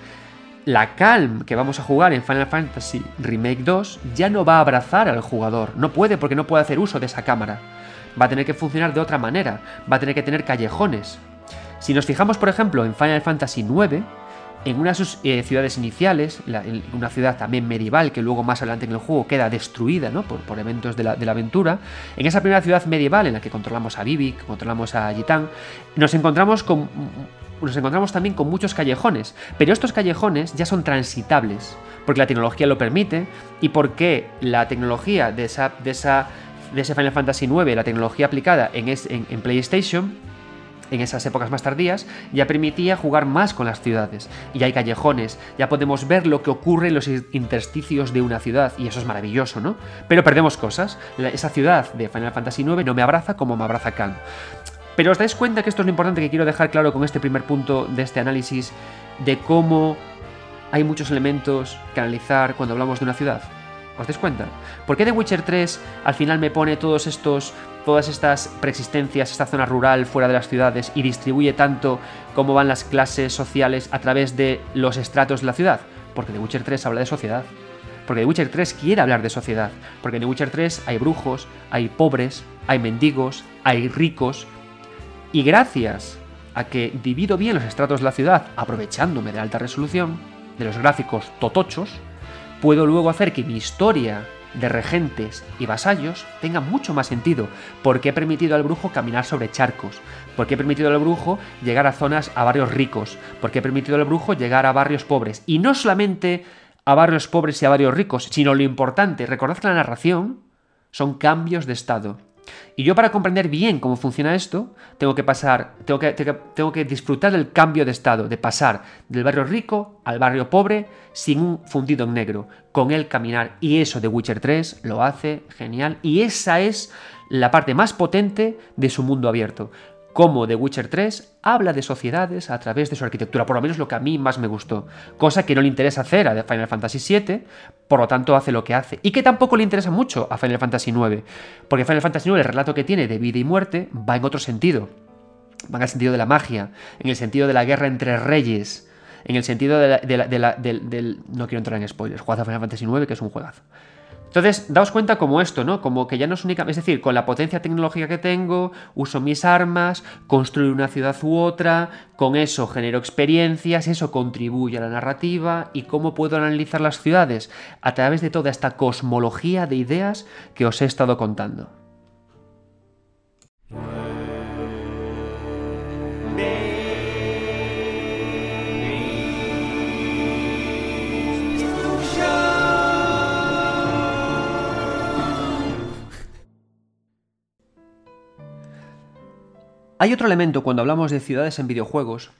La Calm que vamos a jugar en Final Fantasy Remake 2 ya no va a abrazar al jugador, no puede porque no puede hacer uso de esa cámara. Va a tener que funcionar de otra manera, va a tener que tener callejones. Si nos fijamos, por ejemplo, en Final Fantasy 9, en una de sus eh, ciudades iniciales, una ciudad también medieval que luego más adelante en el juego queda destruida por, eventos de la, aventura, en esa primera ciudad medieval en la que controlamos a Vivi, controlamos a Gitán, nos encontramos con nos encontramos también con muchos callejones, pero estos callejones ya son transitables, porque la tecnología lo permite y porque la tecnología de esa, de esa de ese Final Fantasy IX, la tecnología aplicada en, en PlayStation, en esas épocas más tardías, ya permitía jugar más con las ciudades. Y hay callejones, ya podemos ver lo que ocurre en los intersticios de una ciudad, y eso es maravilloso, ¿no? Pero perdemos cosas. esa ciudad de Final Fantasy IX no me abraza como me abraza Khan. Pero os dais cuenta que esto es lo importante que quiero dejar claro con este primer punto de este análisis de cómo hay muchos elementos que analizar cuando hablamos de una ciudad. ¿Os dais cuenta? ¿Por qué The Witcher 3 al final me pone todos estos, todas estas preexistencias, esta zona rural fuera de las ciudades y distribuye tanto cómo van las clases sociales a través de los estratos de la ciudad? Porque The Witcher 3 habla de sociedad. Porque The Witcher 3 quiere hablar de sociedad. Porque en The Witcher 3 hay brujos, hay pobres, hay mendigos, hay ricos. Y gracias a que divido bien los estratos de la ciudad, aprovechándome de alta resolución, de los gráficos totochos, puedo luego hacer que mi historia de regentes y vasallos tenga mucho más sentido, porque he permitido al brujo caminar sobre charcos, porque he permitido al brujo llegar a zonas, a barrios ricos, porque he permitido al brujo llegar a barrios pobres. Y no solamente a barrios pobres y a barrios ricos, sino lo importante, recordad la narración son cambios de estado. Y yo para comprender bien cómo funciona esto, tengo que pasar, tengo que, tengo que disfrutar del cambio de estado, de pasar del barrio rico al barrio pobre sin un fundido en negro, con el caminar. Y eso de Witcher 3 lo hace genial. Y esa es la parte más potente de su mundo abierto cómo The Witcher 3 habla de sociedades a través de su arquitectura, por lo menos lo que a mí más me gustó, cosa que no le interesa hacer a Final Fantasy VII, por lo tanto hace lo que hace, y que tampoco le interesa mucho a Final Fantasy IX, porque Final Fantasy IX el relato que tiene de vida y muerte va en otro sentido, va en el sentido de la magia, en el sentido de la guerra entre reyes, en el sentido de la, No quiero entrar en spoilers, jugad a Final Fantasy IX, que es un juegazo. Entonces, daos cuenta como esto, ¿no? Como que ya no es única, es decir, con la potencia tecnológica que tengo, uso mis armas, construyo una ciudad u otra, con eso genero experiencias, eso contribuye a la narrativa y cómo puedo analizar las ciudades a través de toda esta cosmología de ideas que os he estado contando. Hay otro elemento cuando hablamos de ciudades en videojuegos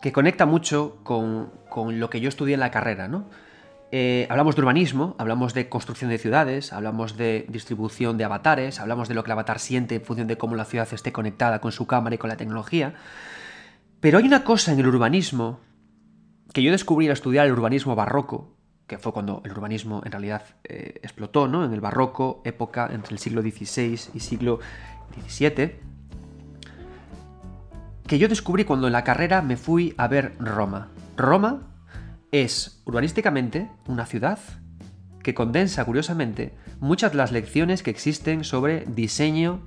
que conecta mucho con, lo que yo estudié en la carrera, ¿no? Eh, hablamos de urbanismo, hablamos de construcción de ciudades, hablamos de distribución de avatares, hablamos de lo que el avatar siente en función de cómo la ciudad esté conectada con su cámara y con la tecnología. Pero hay una cosa en el urbanismo que yo descubrí al estudiar el urbanismo barroco, que fue cuando el urbanismo en realidad eh, explotó, ¿no? En el barroco, época entre el siglo XVI y siglo 17, que yo descubrí cuando en la carrera me fui a ver Roma. Roma es urbanísticamente una ciudad que condensa, curiosamente, muchas de las lecciones que existen sobre diseño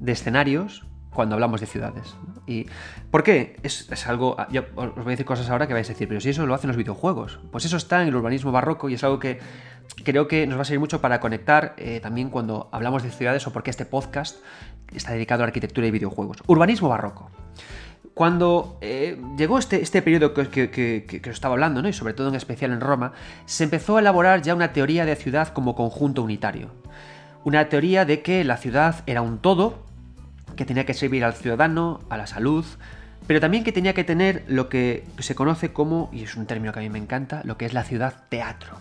de escenarios cuando hablamos de ciudades. ¿Y por qué? Es, algo. Yo os voy a decir cosas ahora que vais a decir, pero si eso lo hacen los videojuegos. Pues eso está en el urbanismo barroco y es algo que creo que nos va a servir mucho para conectar eh, también cuando hablamos de ciudades o porque este podcast está dedicado a arquitectura y videojuegos. Urbanismo barroco. Cuando eh, llegó este, este periodo que, que, os estaba hablando, ¿no? y sobre todo en especial en Roma, se empezó a elaborar ya una teoría de ciudad como conjunto unitario. Una teoría de que la ciudad era un todo, que tenía que servir al ciudadano, a la salud, pero también que tenía que tener lo que se conoce como, y es un término que a mí me encanta, lo que es la ciudad teatro.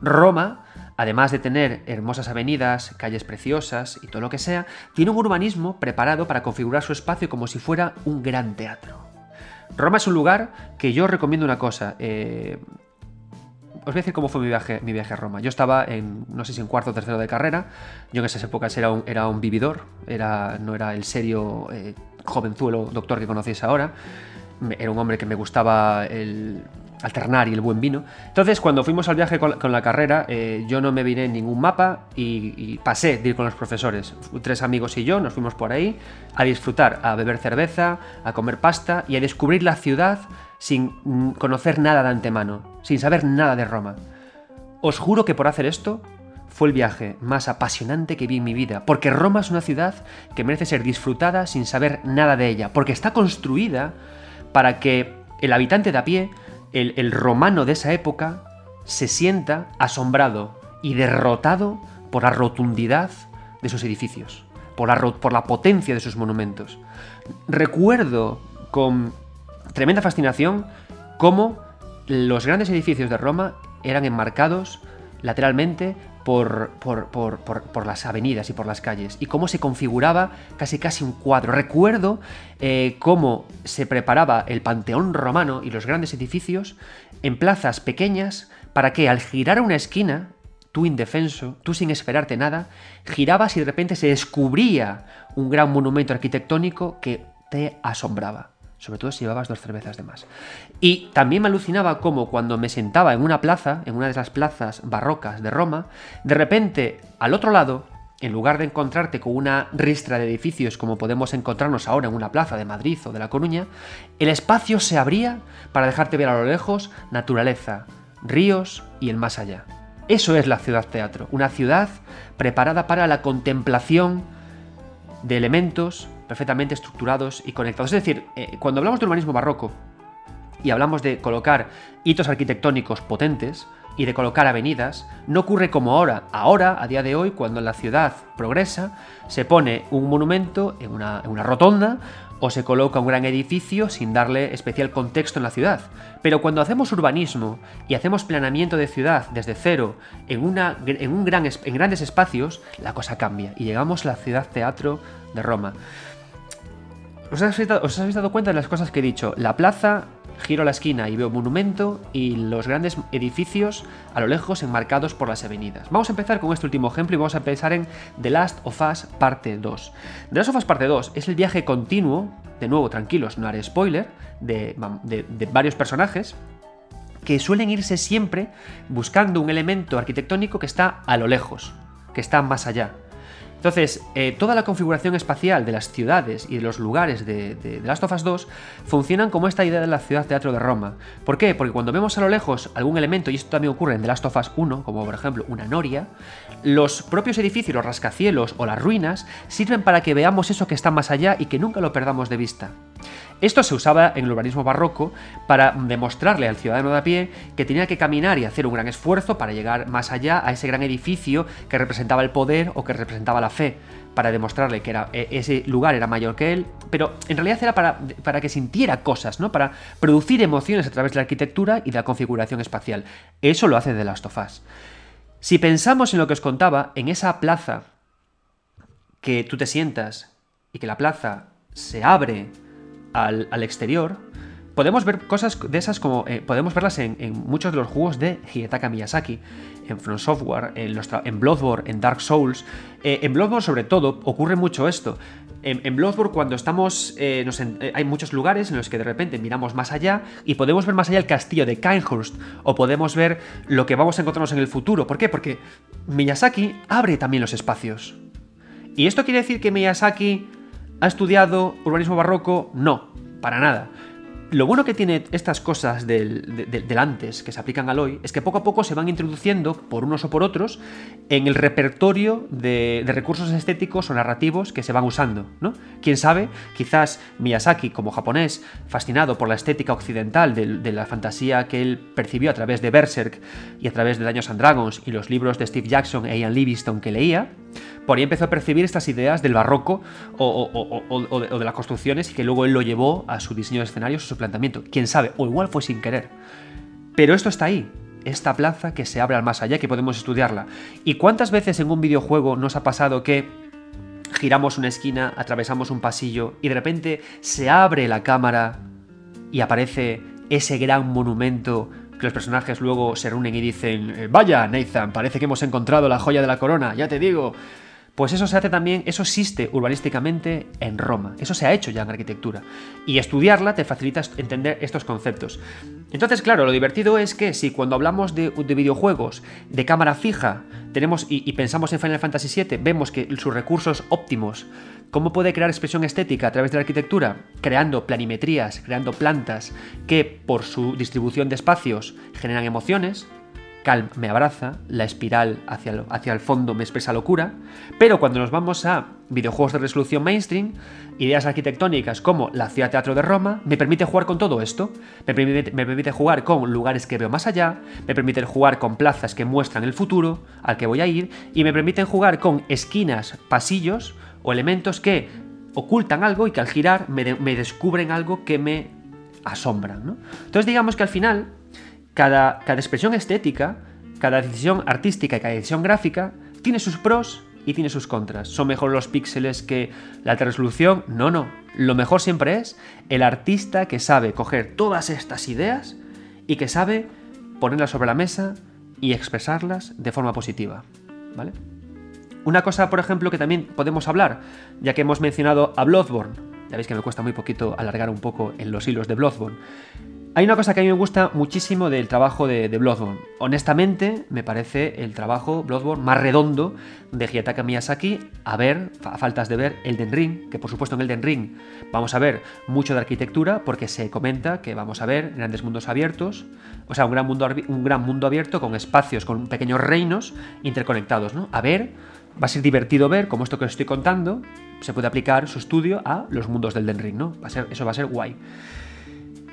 Roma, además de tener hermosas avenidas, calles preciosas y todo lo que sea, tiene un urbanismo preparado para configurar su espacio como si fuera un gran teatro. Roma es un lugar que yo recomiendo una cosa. Eh, os voy a decir cómo fue mi viaje, mi viaje a Roma. Yo estaba en, no sé si en cuarto o tercero de carrera. Yo en esas épocas era un, era un vividor, era, no era el serio eh, jovenzuelo doctor que conocéis ahora. Era un hombre que me gustaba el, alternar y el buen vino. Entonces, cuando fuimos al viaje con, la carrera, eh, yo no me vine en ningún mapa y, pasé de ir con los profesores. Tres amigos y yo nos fuimos por ahí a disfrutar, a beber cerveza, a comer pasta y a descubrir la ciudad sin mm, conocer nada de antemano, sin saber nada de Roma. Os juro que por hacer esto fue el viaje más apasionante que vi en mi vida, porque Roma es una ciudad que merece ser disfrutada sin saber nada de ella, porque está construida para que el habitante de a pie el, romano de esa época se sienta asombrado y derrotado por la rotundidad de sus edificios, por la, por la potencia de sus monumentos. Recuerdo con tremenda fascinación cómo los grandes edificios de Roma eran enmarcados lateralmente por, por, las avenidas y por las calles y cómo se configuraba casi casi un cuadro. Recuerdo eh, cómo se preparaba el Panteón romano y los grandes edificios en plazas pequeñas para que al girar una esquina, tú indefenso, tú sin esperarte nada, girabas y de repente se descubría un gran monumento arquitectónico que te asombraba sobre todo si llevabas dos cervezas de más. Y también me alucinaba cómo cuando me sentaba en una plaza, en una de las plazas barrocas de Roma, de repente al otro lado, en lugar de encontrarte con una ristra de edificios como podemos encontrarnos ahora en una plaza de Madrid o de La Coruña, el espacio se abría para dejarte ver a lo lejos naturaleza, ríos y el más allá. Eso es la ciudad teatro, una ciudad preparada para la contemplación de elementos perfectamente estructurados y conectados. Es decir, eh, cuando hablamos de urbanismo barroco y hablamos de colocar hitos arquitectónicos potentes y de colocar avenidas, no ocurre como ahora. Ahora, a día de hoy, cuando la ciudad progresa, se pone un monumento en una, en una rotonda o se coloca un gran edificio sin darle especial contexto en la ciudad. Pero cuando hacemos urbanismo y hacemos planeamiento de ciudad desde cero en, una, en, un gran, en grandes espacios, la cosa cambia y llegamos a la ciudad teatro de Roma. ¿Os habéis, dado, cuenta de las cosas que he dicho? La plaza, giro la esquina y veo monumento y los grandes edificios a lo lejos enmarcados por las avenidas. Vamos a empezar con este último ejemplo y vamos a pensar en The Last of Us parte 2. The Last of Us parte 2 es el viaje continuo, de nuevo tranquilos, no haré spoiler, de varios personajes que suelen irse siempre buscando un elemento arquitectónico que está a lo lejos, que está más allá. Entonces, eh, toda la configuración espacial de las ciudades y de los lugares de, de, Last of Us 2 funcionan como esta idea de la ciudad teatro de Roma. ¿Por qué? Porque cuando vemos a lo lejos algún elemento, y esto también ocurre en The Last of Us 1, como por ejemplo una noria, los propios edificios, los rascacielos o las ruinas sirven para que veamos eso que está más allá y que nunca lo perdamos de vista. Esto se usaba en el urbanismo barroco para demostrarle al ciudadano de a pie que tenía que caminar y hacer un gran esfuerzo para llegar más allá a ese gran edificio que representaba el poder o que representaba la fe, para demostrarle que e, ese lugar era mayor que él, pero en realidad era para, para que sintiera cosas, ¿no? para producir emociones a través de la arquitectura y de la configuración espacial. Eso lo hace de Last of Us. Si pensamos en lo que os contaba, en esa plaza que tú te sientas y que la plaza se abre al, exterior, podemos ver cosas de esas como eh, podemos verlas en, muchos de los juegos de Hidetaka Miyazaki, en From Software, en, los en Bloodborne, en Dark Souls. Eh, en Bloodborne, sobre todo, ocurre mucho esto. En, en Bloodborne, cuando estamos. Eh, hay muchos lugares en los que de repente miramos más allá y podemos ver más allá el castillo de Kinehurst o podemos ver lo que vamos a encontrarnos en el futuro. ¿Por qué? Porque Miyazaki abre también los espacios. ¿Y esto quiere decir que Miyazaki ¿Ha estudiado urbanismo barroco? No, para nada. Lo bueno que tiene estas cosas del, antes que se aplican al hoy es que poco a poco se van introduciendo, por unos o por otros, en el repertorio de, recursos estéticos o narrativos que se van usando. ¿no? Quién sabe, quizás Miyazaki, como japonés, fascinado por la estética occidental de, la fantasía que él percibió a través de Berserk y a través de Daños and Dragons y los libros de Steve Jackson e Ian Livingstone que leía, por ahí empezó a percibir estas ideas del barroco o, de, las construcciones y que luego él lo llevó a su diseño de escenarios o su planteamiento. Quién sabe, o igual fue sin querer. Pero esto está ahí, esta plaza que se abre al más allá, que podemos estudiarla. ¿Y cuántas veces en un videojuego nos ha pasado que giramos una esquina, atravesamos un pasillo y de repente se abre la cámara y aparece ese gran monumento que los personajes luego se reúnen y dicen, eh, vaya, Nathan, parece que hemos encontrado la joya de la corona, ya te digo. Pues eso se hace también, eso existe urbanísticamente en Roma, eso se ha hecho ya en arquitectura. Y estudiarla te facilita entender estos conceptos. Entonces, claro, lo divertido es que si cuando hablamos de, videojuegos de cámara fija tenemos y, pensamos en Final Fantasy VII, vemos que sus recursos óptimos, cómo puede crear expresión estética a través de la arquitectura, creando planimetrías, creando plantas que por su distribución de espacios generan emociones, Calm me abraza, la espiral hacia el, hacia el fondo me expresa locura, pero cuando nos vamos a videojuegos de resolución mainstream, ideas arquitectónicas como la ciudad teatro de Roma, me permite jugar con todo esto, me permite, me permite jugar con lugares que veo más allá, me permiten jugar con plazas que muestran el futuro al que voy a ir, y me permiten jugar con esquinas, pasillos o elementos que ocultan algo y que al girar me, descubren algo que me asombran. Entonces digamos que al final cada, expresión estética cada decisión artística y cada decisión gráfica tiene sus pros y tiene sus contras. ¿Son mejor los píxeles que la alta resolución? No, no. Lo mejor siempre es el artista que sabe coger todas estas ideas y que sabe ponerlas sobre la mesa y expresarlas de forma positiva. ¿Vale? Una cosa, por ejemplo, que también podemos hablar, ya que hemos mencionado a Bloodborne. Ya veis que me cuesta muy poquito alargar un poco en los hilos de Bloodborne. Hay una cosa que a mí me gusta muchísimo del trabajo de, Bloodborne. Honestamente, me parece el trabajo Bloodborne más redondo de Hidetaka Miyazaki. A ver, a faltas de ver Elden Ring, que por supuesto en Elden Ring vamos a ver mucho de arquitectura, porque se comenta que vamos a ver grandes mundos abiertos, o sea, un gran mundo, un gran mundo abierto con espacios, con pequeños reinos interconectados, ¿no? A ver, va a ser divertido ver cómo esto que os estoy contando se puede aplicar su estudio a los mundos del Elden Ring, ¿no? Va a ser, eso va a ser guay.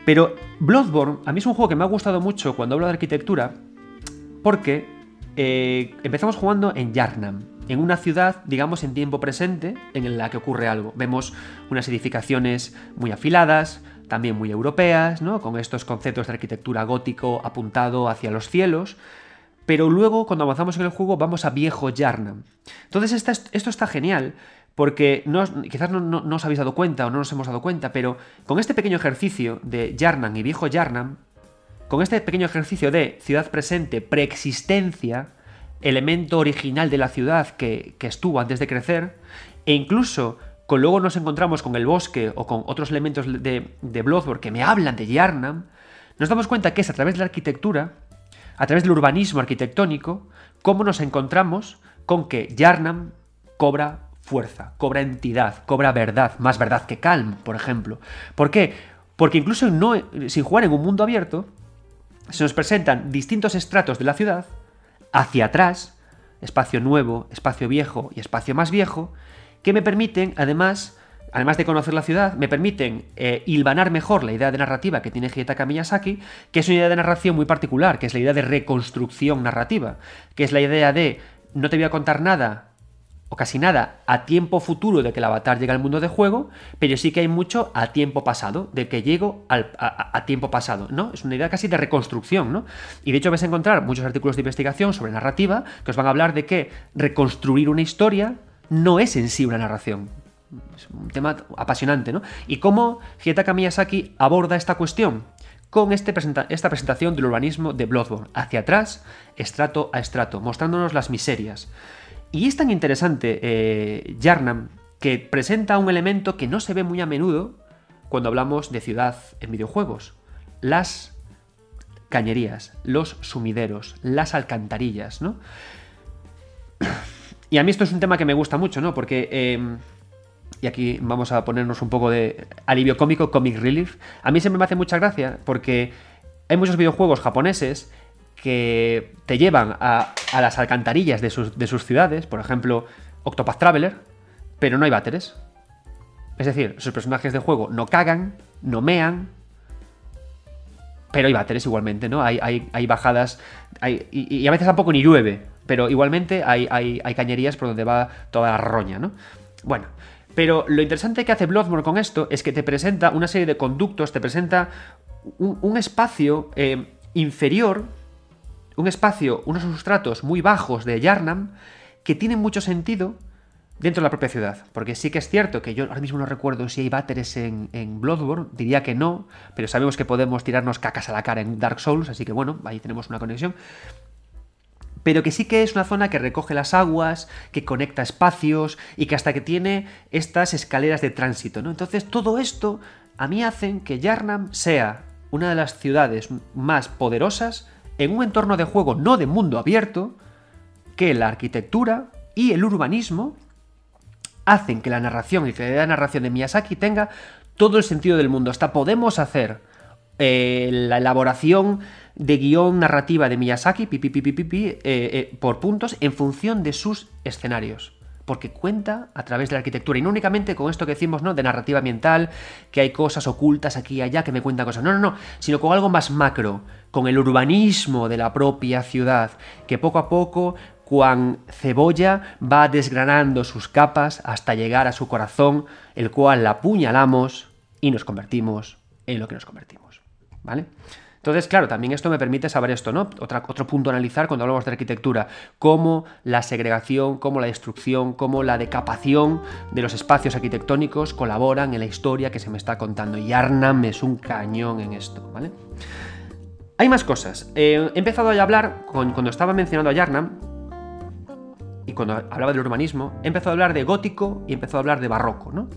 Pero Bloodborne, a mí es un juego que me ha gustado mucho cuando hablo de arquitectura, porque eh, empezamos jugando en Yarnam, en una ciudad, digamos, en tiempo presente, en la que ocurre algo. Vemos unas edificaciones muy afiladas, también muy europeas, ¿no? Con estos conceptos de arquitectura gótico apuntado hacia los cielos. Pero luego, cuando avanzamos en el juego, vamos a viejo Yarnam. Entonces, esto está genial, porque quizás no, os habéis dado cuenta o no nos hemos dado cuenta, pero con este pequeño ejercicio de Yarnam y viejo Yarnam, con este pequeño ejercicio de ciudad presente, preexistencia, elemento original de la ciudad que, estuvo antes de crecer, e incluso con luego nos encontramos con el bosque o con otros elementos de, de Bloodborne que me hablan de Yarnam, nos damos cuenta que es a través de la arquitectura, a través del urbanismo arquitectónico, cómo nos encontramos con que Yarnam cobra fuerza, cobra entidad, cobra verdad, más verdad que Calm, por ejemplo. ¿Por qué? Porque incluso no, sin jugar en un mundo abierto, se nos presentan distintos estratos de la ciudad, hacia atrás, espacio nuevo, espacio viejo y espacio más viejo, que me permiten, además, además de conocer la ciudad, me permiten eh, hilvanar mejor la idea de narrativa que tiene Hidetaka Miyazaki, que es una idea de narración muy particular, que es la idea de reconstrucción narrativa, que es la idea de no te voy a contar nada o casi nada a tiempo futuro de que el avatar llegue al mundo de juego, pero sí que hay mucho a tiempo pasado, de que llego a, tiempo pasado, ¿no? Es una idea casi de reconstrucción, ¿no? Y de hecho vais a encontrar muchos artículos de investigación sobre narrativa que os van a hablar de que reconstruir una historia no es en sí una narración. Es un tema apasionante, ¿no? Y cómo Hidetaka Miyazaki aborda esta cuestión con este esta presentación del urbanismo de Bloodborne, hacia atrás, estrato a estrato, mostrándonos las miserias. Y es tan interesante eh, Yarnam que presenta un elemento que no se ve muy a menudo cuando hablamos de ciudad en videojuegos. Las cañerías, los sumideros, las alcantarillas, ¿no? Y a mí esto es un tema que me gusta mucho, ¿no? Porque... Em, y aquí vamos a ponernos un poco de alivio cómico, comic relief. A mí siempre me hace mucha gracia porque hay muchos videojuegos japoneses que te llevan a, las alcantarillas de sus, ciudades, por ejemplo, Octopath Traveler, pero no hay váteres. Es decir, sus personajes de juego no cagan, no mean, pero hay váteres igualmente, ¿no? Hay, hay, bajadas, y, a veces tampoco ni llueve, pero igualmente hay, cañerías por donde va toda la roña, ¿no? Bueno, pero lo interesante que hace Bloodborne con esto es que te presenta una serie de conductos, te presenta un, espacio eh, inferior un espacio, unos sustratos muy bajos de Yarnam que tienen mucho sentido dentro de la propia ciudad. Porque sí que es cierto que yo ahora mismo no recuerdo si hay váteres en, en, Bloodborne, diría que no, pero sabemos que podemos tirarnos cacas a la cara en Dark Souls, así que bueno, ahí tenemos una conexión. Pero que sí que es una zona que recoge las aguas, que conecta espacios y que hasta que tiene estas escaleras de tránsito, ¿no? Entonces todo esto a mí hacen que Yarnam sea una de las ciudades más poderosas en un entorno de juego no de mundo abierto, que la arquitectura y el urbanismo hacen que la narración y que la narración de Miyazaki tenga todo el sentido del mundo. Hasta podemos hacer eh, la elaboración de guion narrativa de Miyazaki eh, eh, por puntos en función de sus escenarios porque cuenta a través de la arquitectura y no únicamente con esto que decimos, ¿no? De narrativa ambiental, que hay cosas ocultas aquí y allá que me cuentan cosas. No, no, no, sino con algo más macro, con el urbanismo de la propia ciudad, que poco a poco, cuan cebolla va desgranando sus capas hasta llegar a su corazón, el cual la apuñalamos y nos convertimos en lo que nos convertimos, ¿vale? Entonces, claro, también esto me permite saber esto, ¿no? otro punto a analizar cuando hablamos de arquitectura, cómo la segregación, cómo la destrucción, cómo la decapación de los espacios arquitectónicos colaboran en la historia que se me está contando. Y Arnam es un cañón en esto, ¿vale? Hay más cosas. Eh, he empezado a hablar, cuando estaba mencionando a Yarnam, y cuando hablaba del urbanismo, he empezado a hablar de gótico y he empezado a hablar de barroco, ¿no?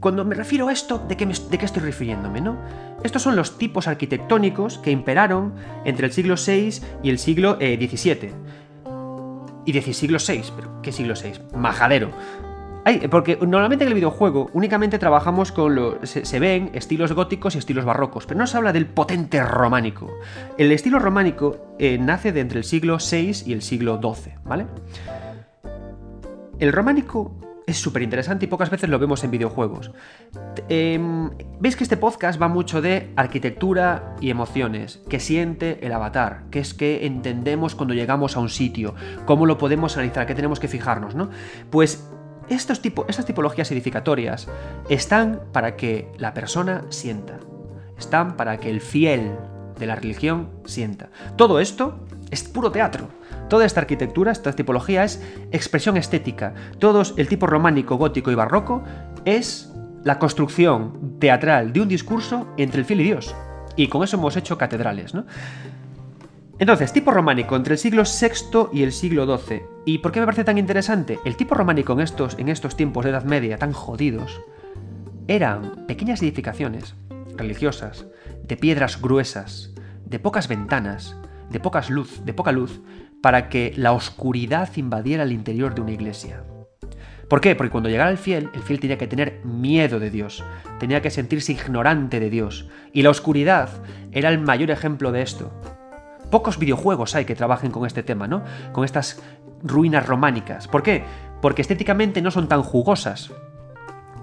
Cuando me refiero a esto, ¿de qué, ¿de qué estoy refiriéndome, no? Estos son los tipos arquitectónicos que imperaron entre el siglo VI y el siglo XVII. Eh, y decir siglo VI, pero ¿qué siglo VI? Majadero. porque normalmente en el videojuego únicamente trabajamos con lo. Se, ven estilos góticos y estilos barrocos, pero no se habla del potente románico. El estilo románico eh, nace de entre el siglo VI y el siglo XII, ¿vale? El románico es súper interesante y pocas veces lo vemos en videojuegos. Em, Veis que este podcast va mucho de arquitectura y emociones, que siente el avatar, que es que entendemos cuando llegamos a un sitio, cómo lo podemos analizar, qué tenemos que fijarnos, ¿no? Pues estos tipo, estas tipologías edificatorias están para que la persona sienta, están para que el fiel de la religión sienta. Todo esto es puro teatro. Toda esta arquitectura, esta tipología es expresión estética. Todo el tipo románico, gótico y barroco es la construcción teatral de un discurso entre el fiel y Dios. Y con eso hemos hecho catedrales, ¿no? Entonces, tipo románico entre el siglo VI y el siglo XII. ¿Y por qué me parece tan interesante? El tipo románico en estos, en estos tiempos de Edad Media tan jodidos eran pequeñas edificaciones religiosas, de piedras gruesas, de pocas ventanas, de, pocas luz, de poca luz, para que la oscuridad invadiera el interior de una iglesia. ¿Por qué? Porque cuando llegara el fiel, el fiel tenía que tener miedo de Dios, tenía que sentirse ignorante de Dios, y la oscuridad era el mayor ejemplo de esto. Pocos videojuegos hay que trabajen con este tema, ¿no? Con estas ruinas románicas. ¿Por qué? Porque estéticamente no son tan jugosas.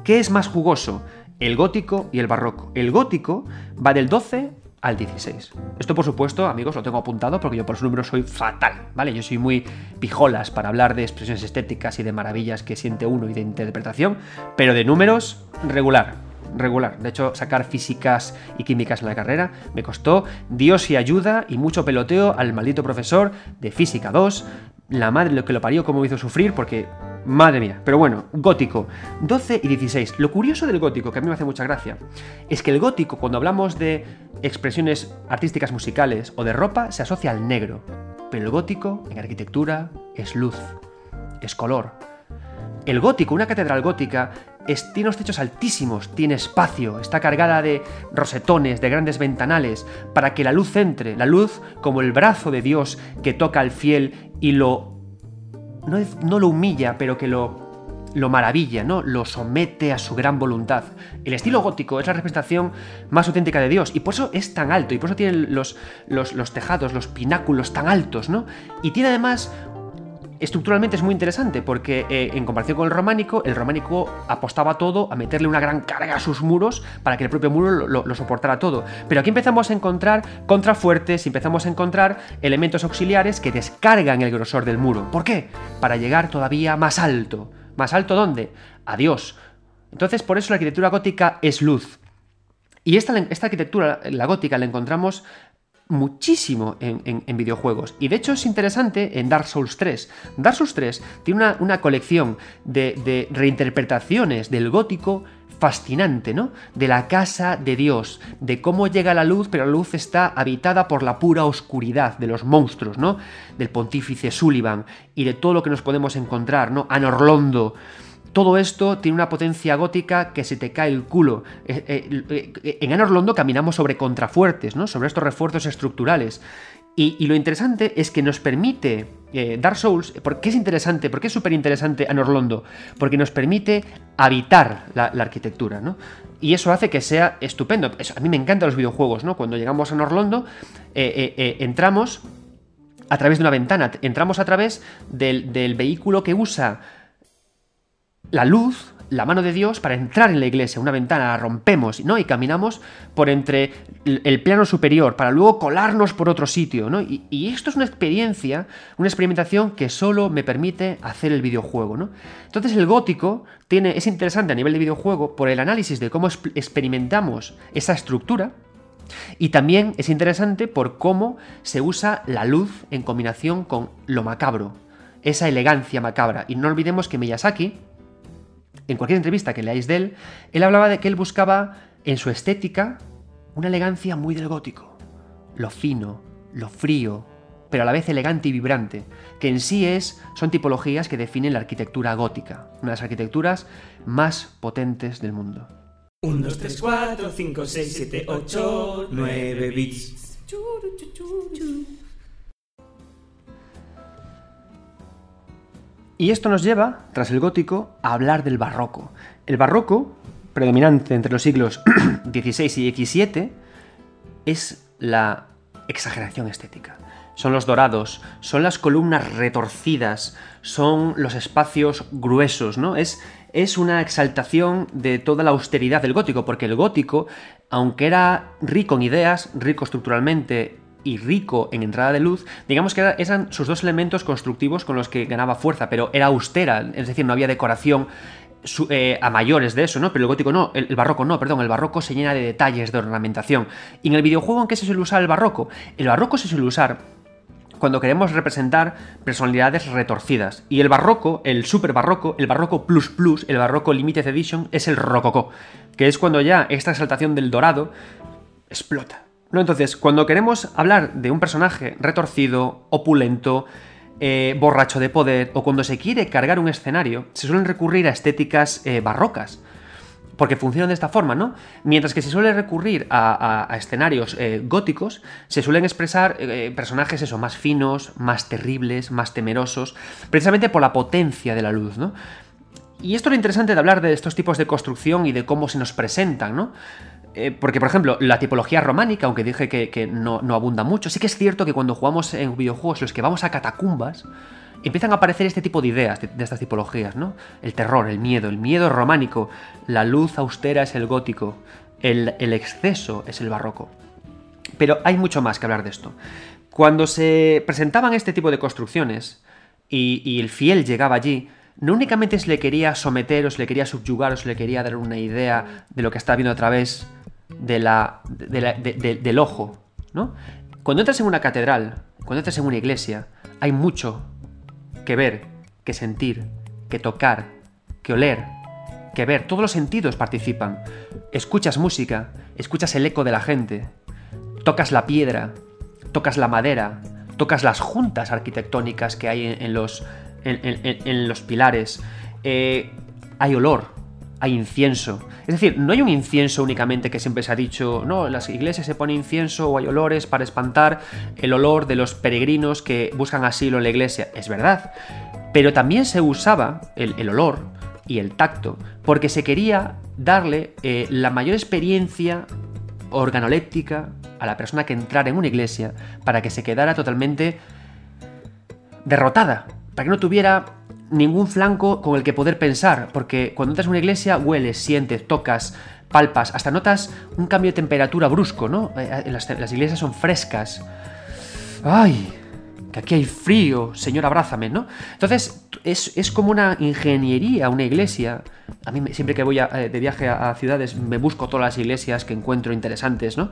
¿Qué es más jugoso? El gótico y el barroco. El gótico va del 12 al 16. Esto, por supuesto, amigos, lo tengo apuntado porque yo por su número soy fatal, ¿vale? Yo soy muy pijolas para hablar de expresiones estéticas y de maravillas que siente uno y de interpretación, pero de números, regular, regular. De hecho, sacar físicas y químicas en la carrera me costó Dios y ayuda y mucho peloteo al maldito profesor de Física 2. La madre lo que lo parió, cómo me hizo sufrir, porque Madre mía. Pero bueno, gótico. 12 y 16. Lo curioso del gótico, que a mí me hace mucha gracia, es que el gótico, cuando hablamos de expresiones artísticas musicales o de ropa, se asocia al negro. Pero el gótico, en arquitectura, es luz, es color. El gótico, una catedral gótica, tiene unos techos altísimos, tiene espacio, está cargada de rosetones, de grandes ventanales, para que la luz entre, la luz como el brazo de Dios que toca al fiel y lo no, lo humilla, pero que lo, lo maravilla, ¿no? Lo somete a su gran voluntad. El estilo gótico es la representación más auténtica de Dios y por eso es tan alto y por eso tiene los, los, los tejados, los pináculos tan altos, ¿no? Y tiene además estructuralmente es muy interesante porque eh, en comparación con el románico, el románico apostaba todo a meterle una gran carga a sus muros para que el propio muro lo, soportara todo. Pero aquí empezamos a encontrar contrafuertes empezamos a encontrar elementos auxiliares que descargan el grosor del muro. ¿Por qué? Para llegar todavía más alto. ¿Más alto dónde? A Dios. Entonces por eso la arquitectura gótica es luz. Y esta, esta arquitectura, la gótica, la encontramos muchísimo en, videojuegos. Y de hecho es interesante en Dark Souls 3. Dark Souls 3 tiene una, colección de, reinterpretaciones del gótico fascinante, ¿no? De la casa de Dios, de cómo llega la luz, pero la luz está habitada por la pura oscuridad de los monstruos, ¿no? Del pontífice Sullivan y de todo lo que nos podemos encontrar, ¿no? Anorlondo. Todo esto tiene una potencia gótica que se te cae el culo. Eh, eh, eh, en Anorlondo caminamos sobre contrafuertes, ¿no? sobre estos refuerzos estructurales. Y, lo interesante es que nos permite Dark Souls, ¿por qué es interesante? ¿Por qué es súper interesante Anorlondo? Porque nos permite habitar la, arquitectura, ¿no? Y eso hace que sea estupendo. a mí me encantan los videojuegos, ¿no? Cuando llegamos a Anorlondo, entramos a través de una ventana, entramos a través del vehículo que usa la luz, la mano de Dios, para entrar en la iglesia, una ventana, la rompemos, ¿no? Y caminamos por entre el plano superior, para luego colarnos por otro sitio, ¿no? Y, esto es una experiencia, una experimentación que solo me permite hacer el videojuego, ¿no? Entonces el gótico tiene, es interesante a nivel de videojuego por el análisis de cómo experimentamos esa estructura, Y también es interesante por cómo se usa la luz en combinación con lo macabro, esa elegancia macabra. Y no olvidemos que Miyazaki, en cualquier entrevista que leáis de él, él hablaba de que él buscaba en su estética una elegancia muy del gótico. Lo fino, lo frío, pero a la vez elegante y vibrante, que en sí es, son tipologías que definen la arquitectura gótica, una de las arquitecturas más potentes del mundo. 1, 2, 3, 4, 5, 6, 7, 8, 9 bits. Y esto nos lleva, tras el gótico, a hablar del barroco. El barroco, predominante entre los siglos XVI y XVII, es la exageración estética. Son los dorados, son las columnas retorcidas, son los espacios gruesos, ¿no? Es, es una exaltación de toda la austeridad del gótico, porque el gótico, aunque era rico en ideas, rico estructuralmente y rico en entrada de luz, digamos que eran sus dos elementos constructivos con los que ganaba fuerza, pero era austera, es decir, no había decoración eh, a mayores de eso, ¿no? Pero el gótico no, el, barroco no, perdón, el barroco se llena de detalles, de ornamentación. Y en el videojuego, ¿en qué se suele usar el barroco? El barroco se suele usar cuando queremos representar personalidades retorcidas. Y el barroco, el super barroco, el barroco plus plus, el barroco limited edition, es el rococó, que es cuando ya esta exaltación del dorado explota. ¿No? Entonces, cuando queremos hablar de un personaje retorcido, opulento, eh, borracho de poder, o cuando se quiere cargar un escenario, se suelen recurrir a estéticas eh, barrocas porque funcionan de esta forma, ¿no? Mientras que se suele recurrir a, escenarios eh, góticos, se suelen expresar personajes eso, más finos, más terribles, más temerosos, precisamente por la potencia de la luz, ¿no? Y esto es lo interesante de hablar de estos tipos de construcción y de cómo se nos presentan, ¿no? Eh, porque, por ejemplo, la tipología románica, aunque dije que, no, abunda mucho, sí que es cierto que cuando jugamos en videojuegos, los que vamos a catacumbas, empiezan a aparecer este tipo de ideas de, estas tipologías, ¿no? El terror, el miedo, el miedo románico, la luz austera es el gótico, el, exceso es el barroco. Pero hay mucho más que hablar de esto. Cuando se presentaban este tipo de construcciones y, el fiel llegaba allí, no únicamente se le quería someter o se le quería subyugar o se le quería dar una idea de lo que está viendo a través de la, del ojo, ¿no? Cuando entras en una catedral, cuando entras en una iglesia, hay mucho que ver, que sentir, que tocar, que oler, que ver. Todos los sentidos participan. Escuchas música, escuchas el eco de la gente, tocas la piedra, tocas la madera, tocas las juntas arquitectónicas que hay en, los, en, los pilares. Eh, hay olor, hay incienso. Es decir, no hay un incienso únicamente que siempre se ha dicho, no, en las iglesias se pone incienso o hay olores para espantar el olor de los peregrinos que buscan asilo en la iglesia. Es verdad. Pero también se usaba el, olor y el tacto porque se quería darle eh, la mayor experiencia organoléptica a la persona que entrara en una iglesia para que se quedara totalmente derrotada, para que no tuviera ningún flanco con el que poder pensar, porque cuando entras a una iglesia hueles, sientes, tocas, palpas, hasta notas un cambio de temperatura brusco, ¿no? Eh, eh, las, iglesias son frescas. ¡Ay! Que aquí hay frío, Señor, abrázame, ¿no? Entonces, es, como una ingeniería, una iglesia. A mí siempre que voy eh, de viaje a ciudades me busco todas las iglesias que encuentro interesantes, ¿no?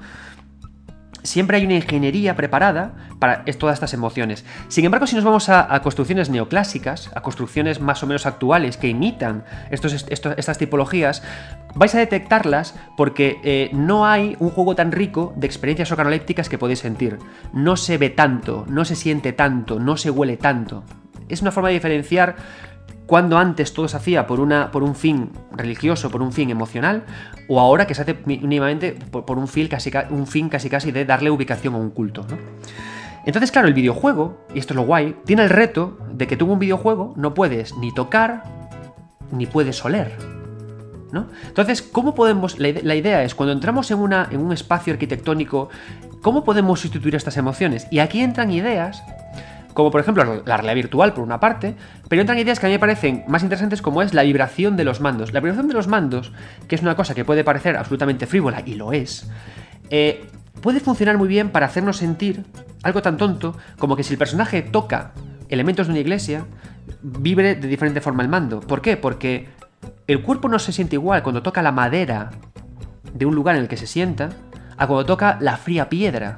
Siempre hay una ingeniería preparada para todas estas emociones. Sin embargo, si nos vamos a, construcciones neoclásicas, a construcciones más o menos actuales que imitan estas tipologías, vais a detectarlas porque eh, no hay un juego tan rico de experiencias organolépticas que podéis sentir. No se ve tanto, no se siente tanto, no se huele tanto. Es una forma de diferenciar cuando antes todo se hacía por, una, por un fin religioso, por un fin emocional, o ahora que se hace mínimamente por, un, fin casi, un fin casi casi de darle ubicación a un culto. Entonces, claro, el videojuego, y esto es lo guay, tiene el reto de que tú en un videojuego no puedes ni tocar, ni puedes oler. ¿no? Entonces, ¿cómo podemos.? La, idea es, cuando entramos en, una, en un espacio arquitectónico, ¿cómo podemos sustituir estas emociones? Y aquí entran ideas como por ejemplo la realidad virtual por una parte, pero entran ideas que a mí me parecen más interesantes como es la vibración de los mandos. La vibración de los mandos, que es una cosa que puede parecer absolutamente frívola, y lo es, eh, puede funcionar muy bien para hacernos sentir algo tan tonto como que si el personaje toca elementos de una iglesia, vibre de diferente forma el mando. ¿Por qué? Porque el cuerpo no se siente igual cuando toca la madera de un lugar en el que se sienta a cuando toca la fría piedra.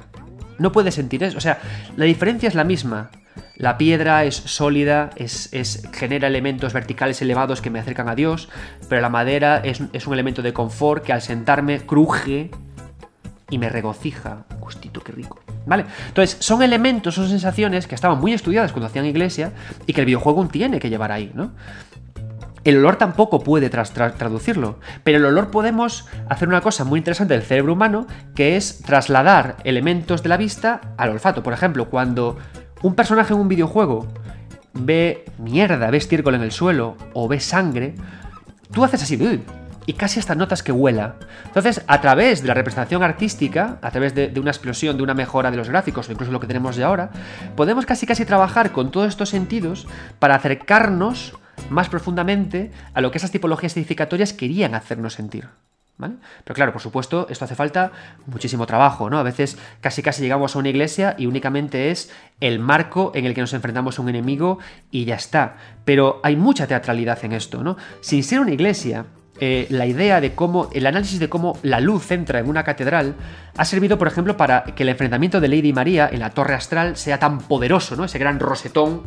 No puede sentir eso. O sea, la diferencia es la misma. La piedra es sólida, es, genera elementos verticales elevados que me acercan a Dios, pero la madera es, un elemento de confort que al sentarme cruje y me regocija. Gustito, qué rico. ¿Vale? Entonces, son elementos, son sensaciones que estaban muy estudiadas cuando hacían iglesia y que el videojuego tiene que llevar ahí, ¿no? El olor tampoco puede traducirlo, pero el olor podemos hacer una cosa muy interesante del cerebro humano, que es trasladar elementos de la vista al olfato. Por ejemplo, cuando un personaje en un videojuego ve mierda, ve estiércol en el suelo o ve sangre, tú haces así, y casi hasta notas que huela. Entonces, a través de la representación artística, a través de, de, una explosión, de una mejora de los gráficos, o incluso lo que tenemos de ahora, podemos casi casi trabajar con todos estos sentidos para acercarnos más profundamente a lo que esas tipologías edificatorias querían hacernos sentir. ¿Vale? Pero claro, por supuesto, esto hace falta muchísimo trabajo, ¿no? A veces casi casi llegamos a una iglesia y únicamente es el marco en el que nos enfrentamos a un enemigo y ya está. Pero hay mucha teatralidad en esto, ¿no? Sin ser una iglesia, eh, la idea de cómo, el análisis de cómo la luz entra en una catedral ha servido, por ejemplo, para que el enfrentamiento de Lady María en la torre astral sea tan poderoso, ¿no? Ese gran rosetón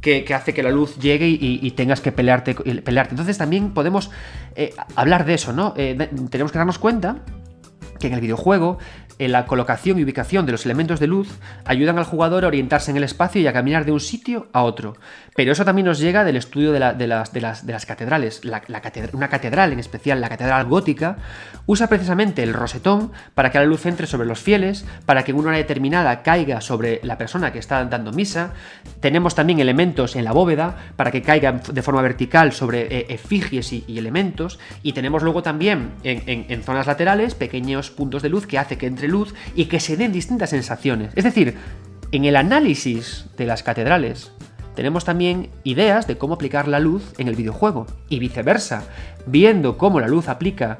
que, hace que la luz llegue y, tengas que pelearte, pelearte. Entonces también podemos eh, hablar de eso, ¿no? Eh, tenemos que darnos cuenta que en el videojuego la colocación y ubicación de los elementos de luz ayudan al jugador a orientarse en el espacio y a caminar de un sitio a otro. Pero eso también nos llega del estudio de, las, de las, catedrales. una catedral, en especial la catedral gótica, usa precisamente el rosetón para que la luz entre sobre los fieles, para que en una hora determinada caiga sobre la persona que está dando misa. Tenemos también elementos en la bóveda para que caigan de forma vertical sobre eh, efigies y, elementos. Y tenemos luego también en zonas laterales pequeños puntos de luz que hace que entre luz y que se den distintas sensaciones. Es decir, en el análisis de las catedrales tenemos también ideas de cómo aplicar la luz en el videojuego y viceversa. Viendo cómo la luz aplica,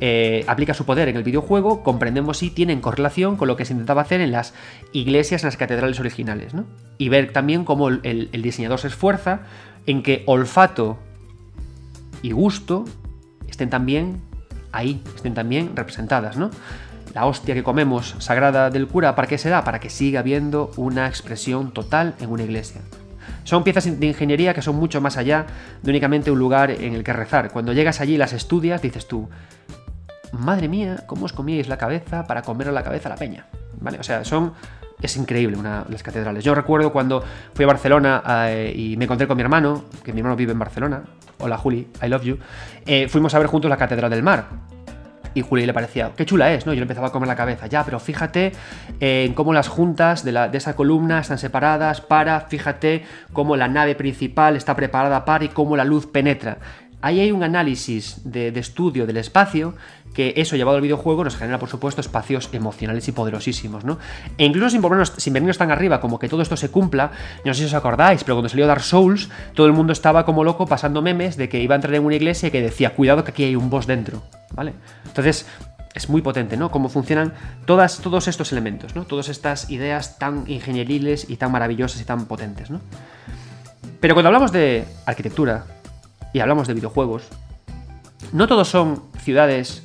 eh, aplica su poder en el videojuego, comprendemos si tienen correlación con lo que se intentaba hacer en las iglesias, en las catedrales originales. Y ver también cómo el, el diseñador se esfuerza en que olfato y gusto estén también ahí, estén también representadas, ¿no? La hostia que comemos sagrada del cura, ¿para qué se da? Para que siga habiendo una expresión total en una iglesia. Son piezas de ingeniería que son mucho más allá de únicamente un lugar en el que rezar. Cuando llegas allí y las estudias, dices tú, madre mía, ¿cómo os comíais la cabeza para comer la cabeza a la peña? ¿Vale? O sea, son es increíble una, las catedrales. Yo recuerdo cuando fui a Barcelona eh, y me encontré con mi hermano, que mi hermano vive en Barcelona. Hola Juli, I love you. Eh, fuimos a ver juntos la Catedral del Mar. Y Juli le parecía, qué chula es, ¿no? Yo le empezaba a comer la cabeza, ya, pero fíjate en cómo las juntas de, la, de esa columna están separadas para, fíjate cómo la nave principal está preparada para y cómo la luz penetra. Ahí hay un análisis de, estudio del espacio que eso llevado al videojuego nos genera, por supuesto, espacios emocionales y poderosísimos, ¿no? E incluso sin, sin venirnos tan arriba, como que todo esto se cumpla, no sé si os acordáis, pero cuando salió Dark Souls, todo el mundo estaba como loco pasando memes de que iba a entrar en una iglesia y que decía, cuidado que aquí hay un boss dentro, ¿vale? Entonces, es muy potente, ¿no? Cómo funcionan todas, todos estos elementos, ¿no? Todas estas ideas tan ingenieriles y tan maravillosas y tan potentes, ¿no? Pero cuando hablamos de arquitectura, y hablamos de videojuegos, no todos son ciudades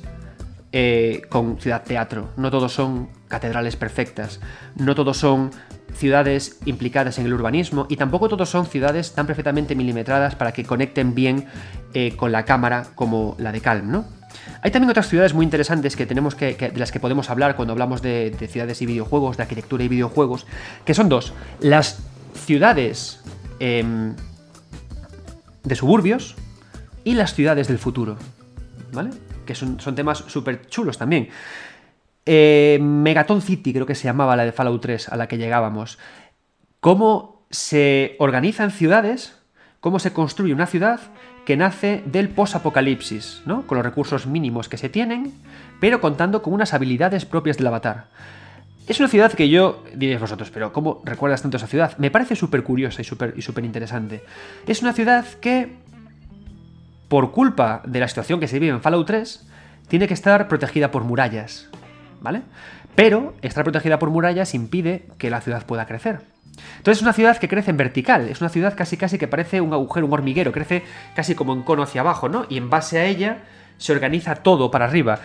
eh, con ciudad teatro, no todos son catedrales perfectas, no todos son ciudades implicadas en el urbanismo y tampoco todos son ciudades tan perfectamente milimetradas para que conecten bien eh, con la cámara como la de Calm, ¿no? Hay también otras ciudades muy interesantes que tenemos que, de las que podemos hablar cuando hablamos de, ciudades y videojuegos, de arquitectura y videojuegos, que son dos. Las ciudades em, de suburbios y las ciudades del futuro, ¿vale? Que son, temas súper chulos también. Eh, Megaton City creo que se llamaba la de Fallout 3 a la que llegábamos. Cómo se organizan ciudades, cómo se construye una ciudad que nace del post-apocalipsis, ¿no? Con los recursos mínimos que se tienen, pero contando con unas habilidades propias del avatar. Es una ciudad que yo, diréis vosotros, pero ¿cómo recuerdas tanto esa ciudad? Me parece súper curiosa y súper y super interesante. Es una ciudad que por culpa de la situación que se vive en Fallout 3, tiene que estar protegida por murallas, ¿vale? Pero estar protegida por murallas impide que la ciudad pueda crecer. Entonces es una ciudad que crece en vertical, es una ciudad casi casi que parece un agujero, un hormiguero, crece casi como en cono hacia abajo, ¿no? Y en base a ella se organiza todo para arriba.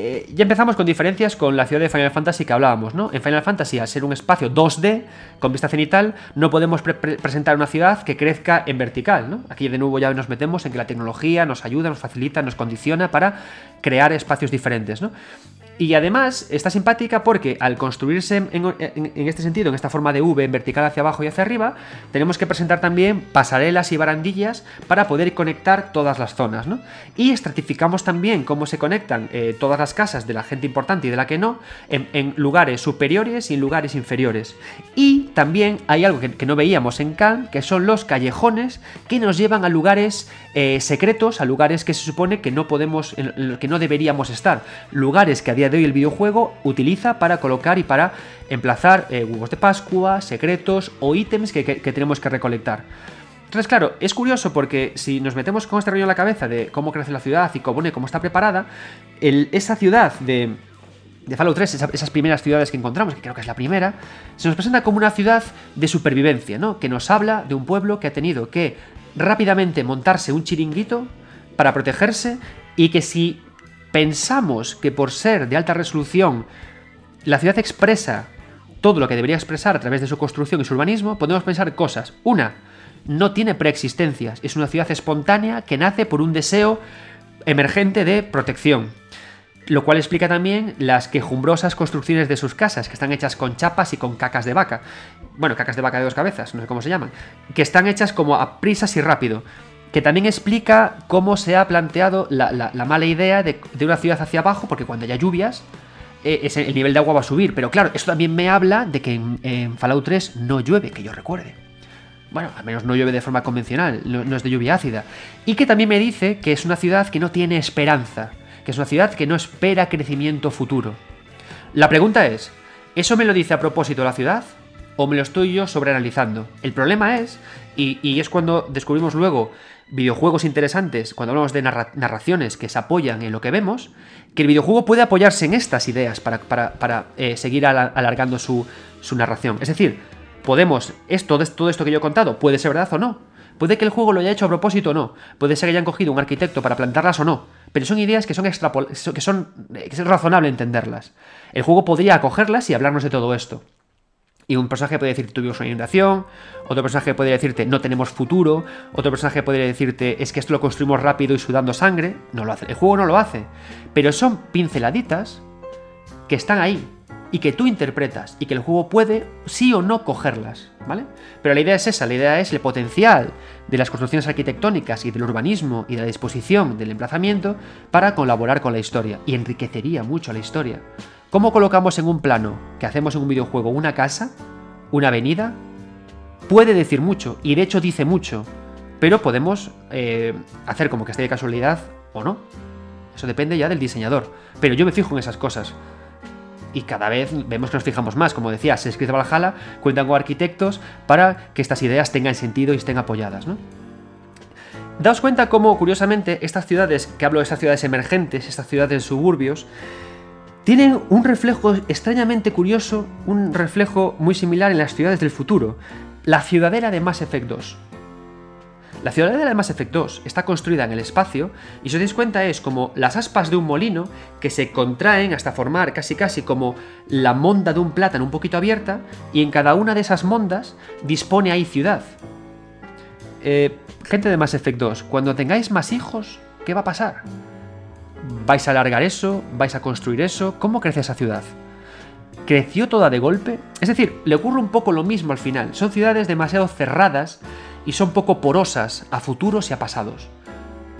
Eh, ya empezamos con diferencias con la ciudad de Final Fantasy que hablábamos, ¿no? En Final Fantasy, al ser un espacio 2D con vista cenital, no podemos presentar una ciudad que crezca en vertical, ¿no? Aquí de nuevo ya nos metemos en que la tecnología nos ayuda, nos facilita, nos condiciona para crear espacios diferentes, ¿no? Y además está simpática porque al construirse en, este sentido, en esta forma de V, en vertical hacia abajo y hacia arriba, tenemos que presentar también pasarelas y barandillas para poder conectar todas las zonas. ¿no? Y estratificamos también cómo se conectan eh, todas las casas de la gente importante y de la que no, en, lugares superiores y en lugares inferiores. Y también hay algo que, no veíamos en Calm, que son los callejones que nos llevan a lugares eh, secretos, a lugares que se supone que no podemos, que no deberíamos estar. Lugares que a día de hoy el videojuego utiliza para colocar y para emplazar eh, huevos de Pascua, secretos o ítems que, tenemos que recolectar. Entonces, claro, es curioso porque si nos metemos con este rollo en la cabeza de cómo crece la ciudad y cómo, cómo está preparada, esa ciudad de, de Fallout 3, esas, primeras ciudades que encontramos, que creo que es la primera, se nos presenta como una ciudad de supervivencia, ¿no? Que nos habla de un pueblo que ha tenido que rápidamente montarse un chiringuito para protegerse y que si pensamos que por ser de alta resolución la ciudad expresa todo lo que debería expresar a través de su construcción y su urbanismo, podemos pensar cosas. Una, no tiene preexistencias, es una ciudad espontánea que nace por un deseo emergente de protección. Lo cual explica también las quejumbrosas construcciones de sus casas, que están hechas con chapas y con cacas de vaca. Bueno, cacas de vaca de dos cabezas, no sé cómo se llaman. Que están hechas como a prisas y rápido que también explica cómo se ha planteado la, mala idea de, una ciudad hacia abajo, porque cuando haya lluvias, eh, el nivel de agua va a subir. Pero claro, esto también me habla de que en, Fallout 3 no llueve, que yo recuerde. Bueno, al menos no llueve de forma convencional, no, es de lluvia ácida. Y que también me dice que es una ciudad que no tiene esperanza, que es una ciudad que no espera crecimiento futuro. La pregunta es, ¿eso me lo dice a propósito la ciudad? ¿O me lo estoy yo sobreanalizando? El problema es, y, es cuando descubrimos luego videojuegos interesantes, cuando hablamos de narraciones que se apoyan en lo que vemos, que el videojuego puede apoyarse en estas ideas para, eh, seguir alargando su, narración. Es decir, podemos, esto, todo esto que yo he contado, puede ser verdad o no. Puede que el juego lo haya hecho a propósito o no. Puede ser que hayan cogido un arquitecto para plantarlas o no. Pero son ideas que son, que son que es razonable entenderlas. El juego podría acogerlas y hablarnos de todo esto. Y un personaje puede decir tuvimos una inundación, otro personaje podría decirte no tenemos futuro, otro personaje podría decirte es que esto lo construimos rápido y sudando sangre. No lo hace, el juego no lo hace. Pero son pinceladitas que están ahí y que tú interpretas y que el juego puede sí o no cogerlas, ¿vale? Pero la idea es esa, la idea es el potencial de las construcciones arquitectónicas y del urbanismo y de la disposición del emplazamiento para colaborar con la historia y enriquecería mucho la historia. ¿Cómo colocamos en un plano que hacemos en un videojuego una casa, una avenida? Puede decir mucho, y de hecho dice mucho, pero podemos eh, hacer como que esté de casualidad o no. Eso depende ya del diseñador. Pero yo me fijo en esas cosas. Y cada vez vemos que nos fijamos más. Como decía, se escribe Valhalla, cuentan con arquitectos para que estas ideas tengan sentido y estén apoyadas, ¿no? Daos cuenta cómo, curiosamente, estas ciudades, que hablo de estas ciudades emergentes, estas ciudades suburbios, tienen un reflejo extrañamente curioso, un reflejo muy similar en las ciudades del futuro, la ciudadela de Mass Effect 2. La ciudadela de Mass Effect 2 está construida en el espacio y si os dais cuenta es como las aspas de un molino que se contraen hasta formar casi casi como la monda de un plátano un poquito abierta y en cada una de esas mondas dispone ahí ciudad. Eh, gente de Mass Effect 2, cuando tengáis más hijos, ¿qué va a pasar? ¿Vais a alargar eso? ¿Vais a construir eso? ¿Cómo crece esa ciudad? ¿Creció toda de golpe? Es decir, le ocurre un poco lo mismo al final. Son ciudades demasiado cerradas y son poco porosas a futuros y a pasados.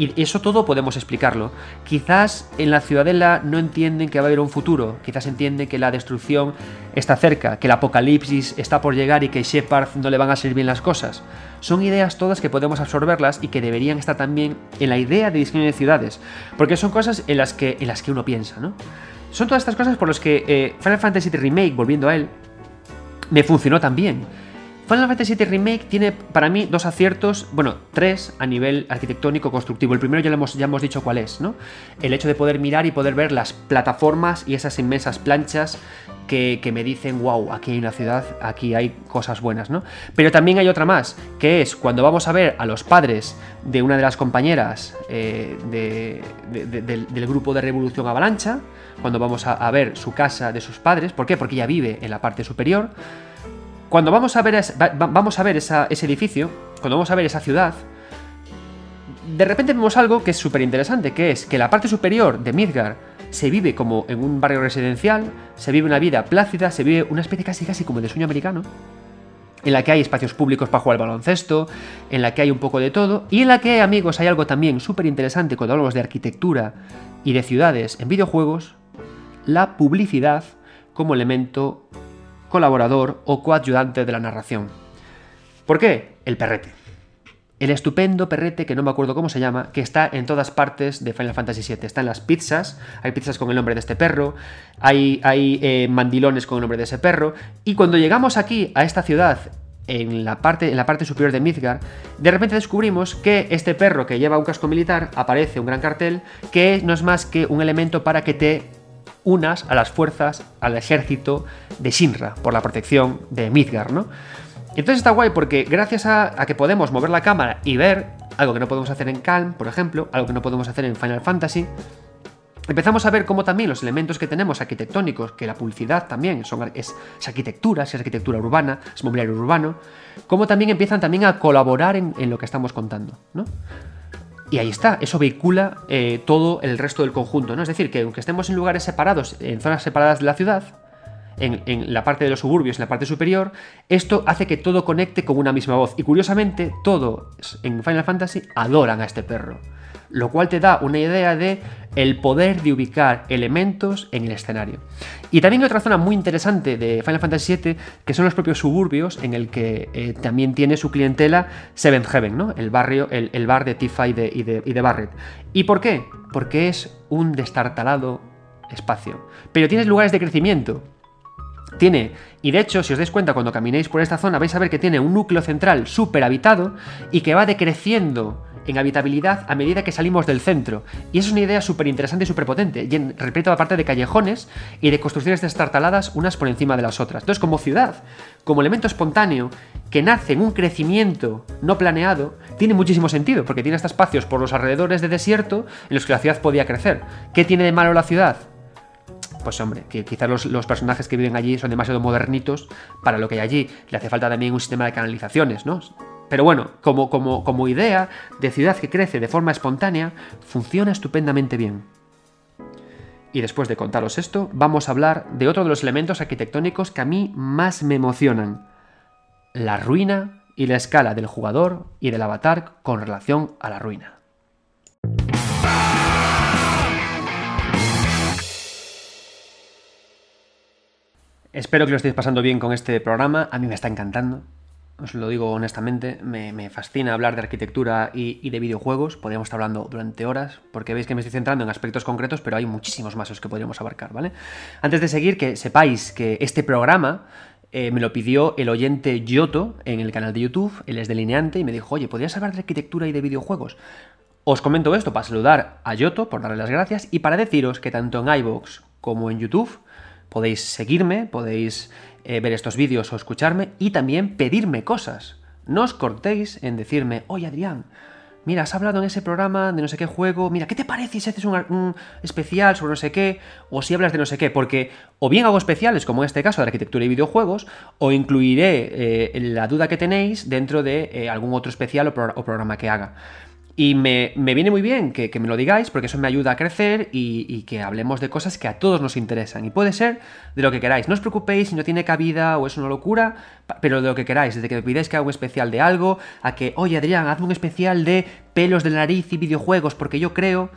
Y eso todo podemos explicarlo. Quizás en la ciudadela no entienden que va a haber un futuro, quizás entienden que la destrucción está cerca, que el apocalipsis está por llegar y que Shepard no le van a servir bien las cosas. Son ideas todas que podemos absorberlas y que deberían estar también en la idea de diseño de ciudades, porque son cosas en las que, en las que uno piensa, ¿no? Son todas estas cosas por las que eh, Final Fantasy Remake, volviendo a él, me funcionó tan bien Final Fantasy VII Remake tiene para mí dos aciertos, bueno, tres a nivel arquitectónico constructivo. El primero ya, lo hemos, ya hemos dicho cuál es, ¿no? El hecho de poder mirar y poder ver las plataformas y esas inmensas planchas que, me dicen, wow, aquí hay una ciudad, aquí hay cosas buenas, ¿no? Pero también hay otra más, que es cuando vamos a ver a los padres de una de las compañeras eh, del, grupo de Revolución Avalancha, cuando vamos a, a ver su casa de sus padres, ¿por qué? Porque ella vive en la parte superior cuando vamos a ver, vamos a ver ese edificio, cuando vamos a ver esa ciudad, de repente vemos algo que es súper interesante, que es que la parte superior de Midgar se vive como en un barrio residencial, se vive una vida plácida, se vive una especie casi casi como de sueño americano, en la que hay espacios públicos para jugar al baloncesto, en la que hay un poco de todo, y en la que, amigos, hay algo también súper interesante cuando hablamos de arquitectura y de ciudades en videojuegos, la publicidad como elemento colaborador o coayudante de la narración. ¿Por qué? El perrete. El estupendo perrete, que no me acuerdo cómo se llama, que está en todas partes de Final Fantasy VII. Está en las pizzas, hay pizzas con el nombre de este perro, hay, eh, mandilones con el nombre de ese perro, y cuando llegamos aquí, a esta ciudad, en la, parte, en la parte superior de Midgar, de repente descubrimos que este perro que lleva un casco militar aparece un gran cartel que no es más que un elemento para que te unas a las fuerzas, al ejército de Shinra, por la protección de Midgar, ¿no? Entonces está guay porque gracias a, que podemos mover la cámara y ver algo que no podemos hacer en Calm, por ejemplo, algo que no podemos hacer en Final Fantasy, empezamos a ver cómo también los elementos que tenemos arquitectónicos, que la publicidad también es, arquitectura, es arquitectura urbana, es mobiliario urbano, cómo también empiezan también a colaborar en, en lo que estamos contando, ¿no? Y ahí está, eso vehicula eh, todo el resto del conjunto, ¿no? Es decir, que aunque estemos en lugares separados, en zonas separadas de la ciudad, en, la parte de los suburbios, en la parte superior, esto hace que todo conecte con una misma voz. Y curiosamente, todos en Final Fantasy adoran a este perro lo cual te da una idea de el poder de ubicar elementos en el escenario. Y también hay otra zona muy interesante de Final Fantasy VII, que son los propios suburbios, en el que eh, también tiene su clientela Seventh Heaven, ¿no? El barrio, el, bar de Tifa y de, y, de, Barret. ¿Y por qué? Porque es un destartalado espacio. Pero tienes lugares de crecimiento. Tiene, y de hecho, si os dais cuenta, cuando caminéis por esta zona, vais a ver que tiene un núcleo central súper habitado y que va decreciendo en habitabilidad a medida que salimos del centro. Y es una idea súper interesante y súper potente. Y en, repito, aparte de callejones y de construcciones destartaladas unas por encima de las otras. Entonces, como ciudad, como elemento espontáneo que nace en un crecimiento no planeado, tiene muchísimo sentido, porque tiene estos espacios por los alrededores de desierto en los que la ciudad podía crecer. ¿Qué tiene de malo la ciudad? pues hombre, que quizás los, los, personajes que viven allí son demasiado modernitos para lo que hay allí. Le hace falta también un sistema de canalizaciones, ¿no? Pero bueno, como, como, como idea de ciudad que crece de forma espontánea, funciona estupendamente bien. Y después de contaros esto, vamos a hablar de otro de los elementos arquitectónicos que a mí más me emocionan. La ruina y la escala del jugador y del avatar con relación a la ruina. Espero que lo estéis pasando bien con este programa, a mí me está encantando os lo digo honestamente, me, fascina hablar de arquitectura y, de videojuegos. Podríamos estar hablando durante horas, porque veis que me estoy centrando en aspectos concretos, pero hay muchísimos más los que podríamos abarcar, ¿vale? Antes de seguir, que sepáis que este programa eh, me lo pidió el oyente Yoto en el canal de YouTube, él es delineante, y me dijo, oye, ¿podrías hablar de arquitectura y de videojuegos? Os comento esto para saludar a Yoto, por darle las gracias, y para deciros que tanto en iVoox como en YouTube podéis seguirme, podéis eh, ver estos vídeos o escucharme y también pedirme cosas. No os cortéis en decirme, oye Adrián, mira, has hablado en ese programa de no sé qué juego, mira, ¿qué te parece si haces un, especial sobre no sé qué? O si hablas de no sé qué, porque o bien hago especiales, como en este caso de arquitectura y videojuegos, o incluiré eh, la duda que tenéis dentro de eh, algún otro especial o programa que haga. Y me, viene muy bien que, me lo digáis porque eso me ayuda a crecer y, que hablemos de cosas que a todos nos interesan. Y puede ser de lo que queráis. No os preocupéis si no tiene cabida o es una locura, pero de lo que queráis. Desde que me pidáis que haga un especial de algo, a que, oye Adrián, hazme un especial de pelos de nariz y videojuegos porque yo creo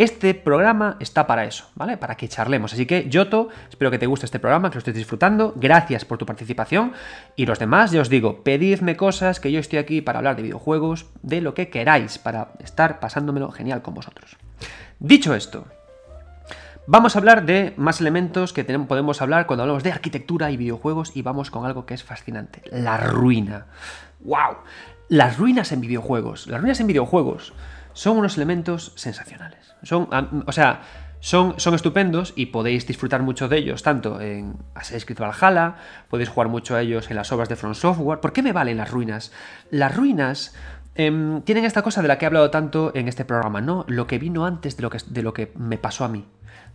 este programa está para eso, ¿vale? Para que charlemos. Así que, Yoto, espero que te guste este programa, que lo estés disfrutando. Gracias por tu participación. Y los demás, ya os digo, pedidme cosas, que yo estoy aquí para hablar de videojuegos, de lo que queráis, para estar pasándomelo genial con vosotros. Dicho esto, Vamos a hablar de más elementos que tenemos, podemos hablar cuando hablamos de arquitectura y videojuegos y vamos con algo que es fascinante, la ruina. ¡Wow! Las ruinas en videojuegos. Las ruinas en videojuegos son unos elementos sensacionales. Son, o sea, son, son, estupendos y podéis disfrutar mucho de ellos, tanto en Assassin's Creed Valhalla, podéis jugar mucho a ellos en las obras de From Software. ¿Por qué me valen las ruinas? Las ruinas em, tienen esta cosa de la que he hablado tanto en este programa, ¿no? Lo que vino antes de lo que, de lo que me pasó a mí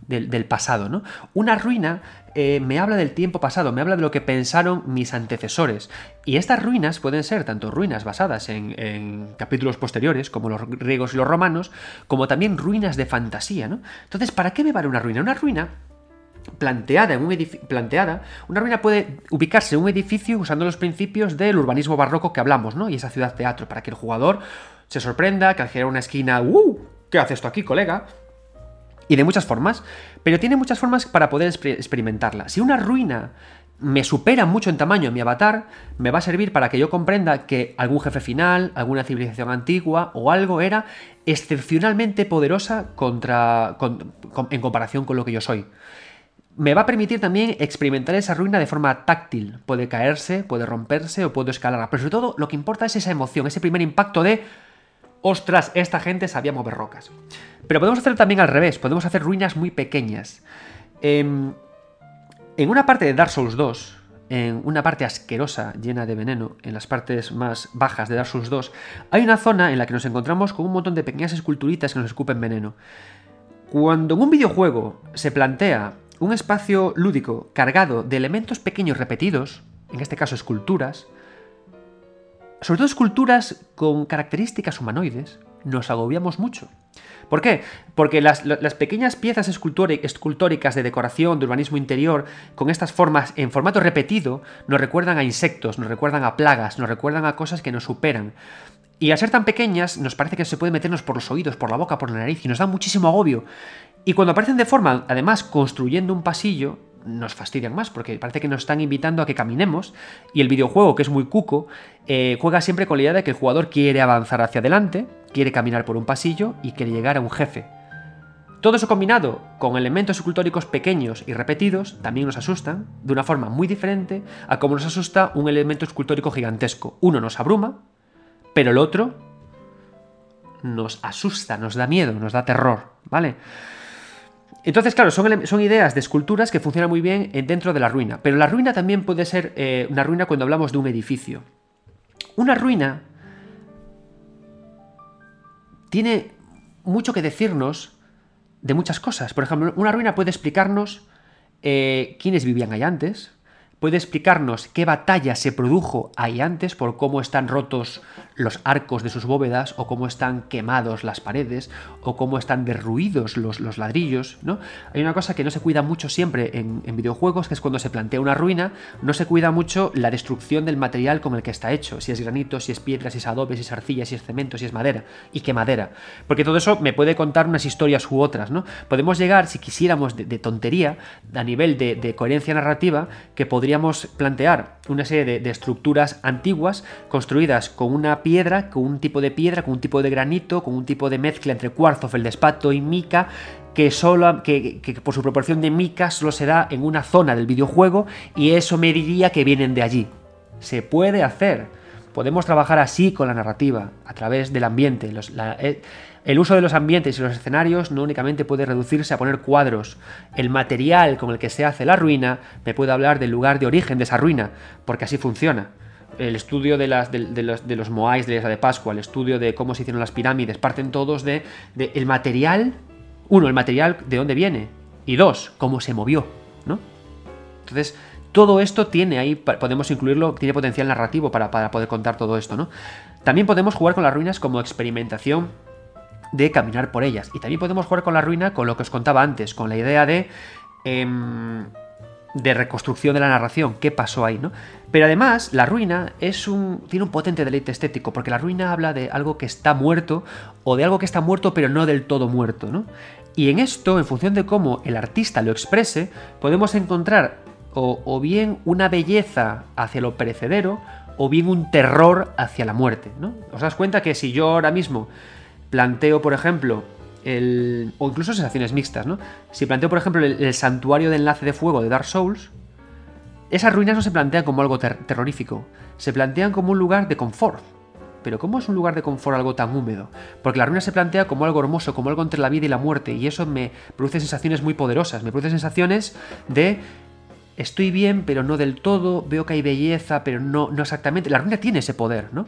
del, pasado, ¿no? Una ruina eh, me habla del tiempo pasado, me habla de lo que pensaron mis antecesores. Y estas ruinas pueden ser tanto ruinas basadas en, capítulos posteriores, como los griegos y los romanos, como también ruinas de fantasía, ¿no? Entonces, ¿para qué me vale una ruina? Una ruina planteada en un planteada, una ruina puede ubicarse en un edificio usando los principios del urbanismo barroco que hablamos, ¿no? Y esa ciudad teatro, para que el jugador se sorprenda, que al girar una esquina, ¡uh! ¿Qué hace esto aquí, colega? Y de muchas formas, pero tiene muchas formas para poder experimentarla. Si una ruina me supera mucho en tamaño mi avatar, me va a servir para que yo comprenda que algún jefe final, alguna civilización antigua o algo era excepcionalmente poderosa contra, en comparación con lo que yo soy. Me va a permitir también experimentar esa ruina de forma táctil. Puede caerse, puede romperse o puedo escalarla. Pero sobre todo lo que importa es esa emoción, ese primer impacto de ostras, esta gente sabía mover rocas. Pero podemos hacerlo también al revés, podemos hacer ruinas muy pequeñas. Em, en una parte de Dark Souls 2, en una parte asquerosa, llena de veneno, en las partes más bajas de Dark Souls 2, hay una zona en la que nos encontramos con un montón de pequeñas esculturitas que nos escupen veneno. Cuando en un videojuego se plantea un espacio lúdico cargado de elementos pequeños repetidos, en este caso esculturas, sobre todo esculturas con características humanoides, nos agobiamos mucho. ¿Por qué? Porque las, pequeñas piezas escultóricas de decoración, de urbanismo interior, con estas formas en formato repetido, nos recuerdan a insectos, nos recuerdan a plagas, nos recuerdan a cosas que nos superan. Y al ser tan pequeñas, nos parece que se puede meternos por los oídos, por la boca, por la nariz, y nos da muchísimo agobio. Y cuando aparecen de forma, además, construyendo un pasillo, nos fastidian más, porque parece que nos están invitando a que caminemos, y el videojuego, que es muy cuco, eh, juega siempre con la idea de que el jugador quiere avanzar hacia adelante, quiere caminar por un pasillo y quiere llegar a un jefe. Todo eso combinado con elementos escultóricos pequeños y repetidos también nos asustan de una forma muy diferente a como nos asusta un elemento escultórico gigantesco. Uno nos abruma, pero el otro nos asusta, nos da miedo, nos da terror, ¿vale? Entonces, claro, son, ideas de esculturas que funcionan muy bien dentro de la ruina. Pero la ruina también puede ser eh, una ruina cuando hablamos de un edificio. Una ruina tiene mucho que decirnos de muchas cosas. Por ejemplo, una ruina puede explicarnos eh, quiénes vivían ahí antes, puede explicarnos qué batalla se produjo ahí antes por cómo están rotos los arcos de sus bóvedas o cómo están quemados las paredes o cómo están derruidos los, los ladrillos, ¿no? Hay una cosa que no se cuida mucho siempre en, videojuegos, que es cuando se plantea una ruina, no se cuida mucho la destrucción del material con el que está hecho, si es granito, si es piedra, si es adobe, si es arcilla, si es cemento, si es madera, y qué madera. Porque todo eso me puede contar unas historias u otras, ¿no? Podemos llegar, si quisiéramos, de, tontería, a nivel de, de coherencia narrativa, que podría podríamos plantear una serie de, estructuras antiguas construidas con una piedra, con un tipo de piedra, con un tipo de granito, con un tipo de mezcla entre cuarzo, feldespato y mica, que, solo, que, por su proporción de mica solo se da en una zona del videojuego y eso me diría que vienen de allí. Se puede hacer. Podemos trabajar así con la narrativa, a través del ambiente. Eh, el uso de los ambientes y los escenarios no únicamente puede reducirse a poner cuadros. El material con el que se hace la ruina me puede hablar del lugar de origen de esa ruina, porque así funciona. El estudio de, los, de Moais de la isla de Pascua, el estudio de cómo se hicieron las pirámides, parten todos de, el material. Uno, el material de dónde viene. Y dos, cómo se movió. Entonces, todo esto tiene ahí, podemos incluirlo, tiene potencial narrativo para, para poder contar todo esto, ¿no? También podemos jugar con las ruinas como experimentación de caminar por ellas. Y también podemos jugar con la ruina con lo que os contaba antes, con la idea de... Em, de reconstrucción de la narración, qué pasó ahí, ¿no? Pero además, la ruina es un, tiene un potente deleite estético, porque la ruina habla de algo que está muerto, o de algo que está muerto pero no del todo muerto, ¿no? Y en esto, en función de cómo el artista lo exprese, podemos encontrar o, o bien una belleza hacia lo perecedero, o bien un terror hacia la muerte, ¿no? Os das cuenta que si yo ahora mismo planteo, por ejemplo, el, o incluso sensaciones mixtas, ¿no? Si planteo, por ejemplo, el, santuario de enlace de fuego de Dark Souls, esas ruinas no se plantean como algo terrorífico, se plantean como un lugar de confort. Pero ¿cómo es un lugar de confort algo tan húmedo? Porque la ruina se plantea como algo hermoso, como algo entre la vida y la muerte, y eso me produce sensaciones muy poderosas, me produce sensaciones de estoy bien, pero no del todo, veo que hay belleza, pero no, no exactamente. La ruina tiene ese poder, ¿no?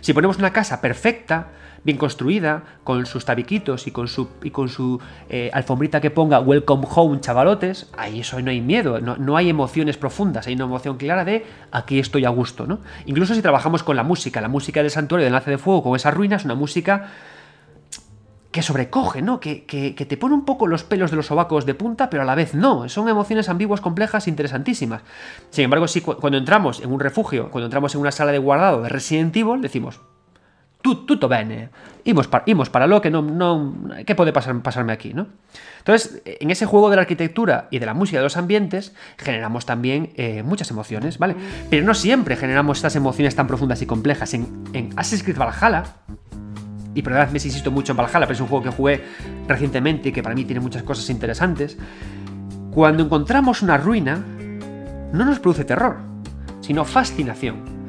Si ponemos una casa perfecta, bien construida, con sus tabiquitos y con su, y con su eh, alfombrita que ponga Welcome Home, chavalotes, ahí eso no hay miedo, no, no, hay emociones profundas, hay una emoción clara de aquí estoy a gusto, ¿no? Incluso si trabajamos con la música, la música del santuario de enlace de fuego con esa ruina es una música que sobrecoge, ¿no? Que, que, te pone un poco los pelos de los sobacos de punta, pero a la vez no. Son emociones ambiguas, complejas, interesantísimas. Sin embargo, sí, cuando entramos en un refugio, cuando entramos en una sala de guardado de Resident Evil, decimos, tutto bene, imos para, para lo que no, no ¿qué puede pasar, pasarme aquí, no? Entonces, en ese juego de la arquitectura y de la música de los ambientes, generamos también eh, muchas emociones, ¿vale? Pero no siempre generamos estas emociones tan profundas y complejas. En, en Assassin's Creed Valhalla, y me insisto mucho en Valhalla, pero es un juego que jugué recientemente y que para mí tiene muchas cosas interesantes. Cuando encontramos una ruina, no nos produce terror, sino fascinación.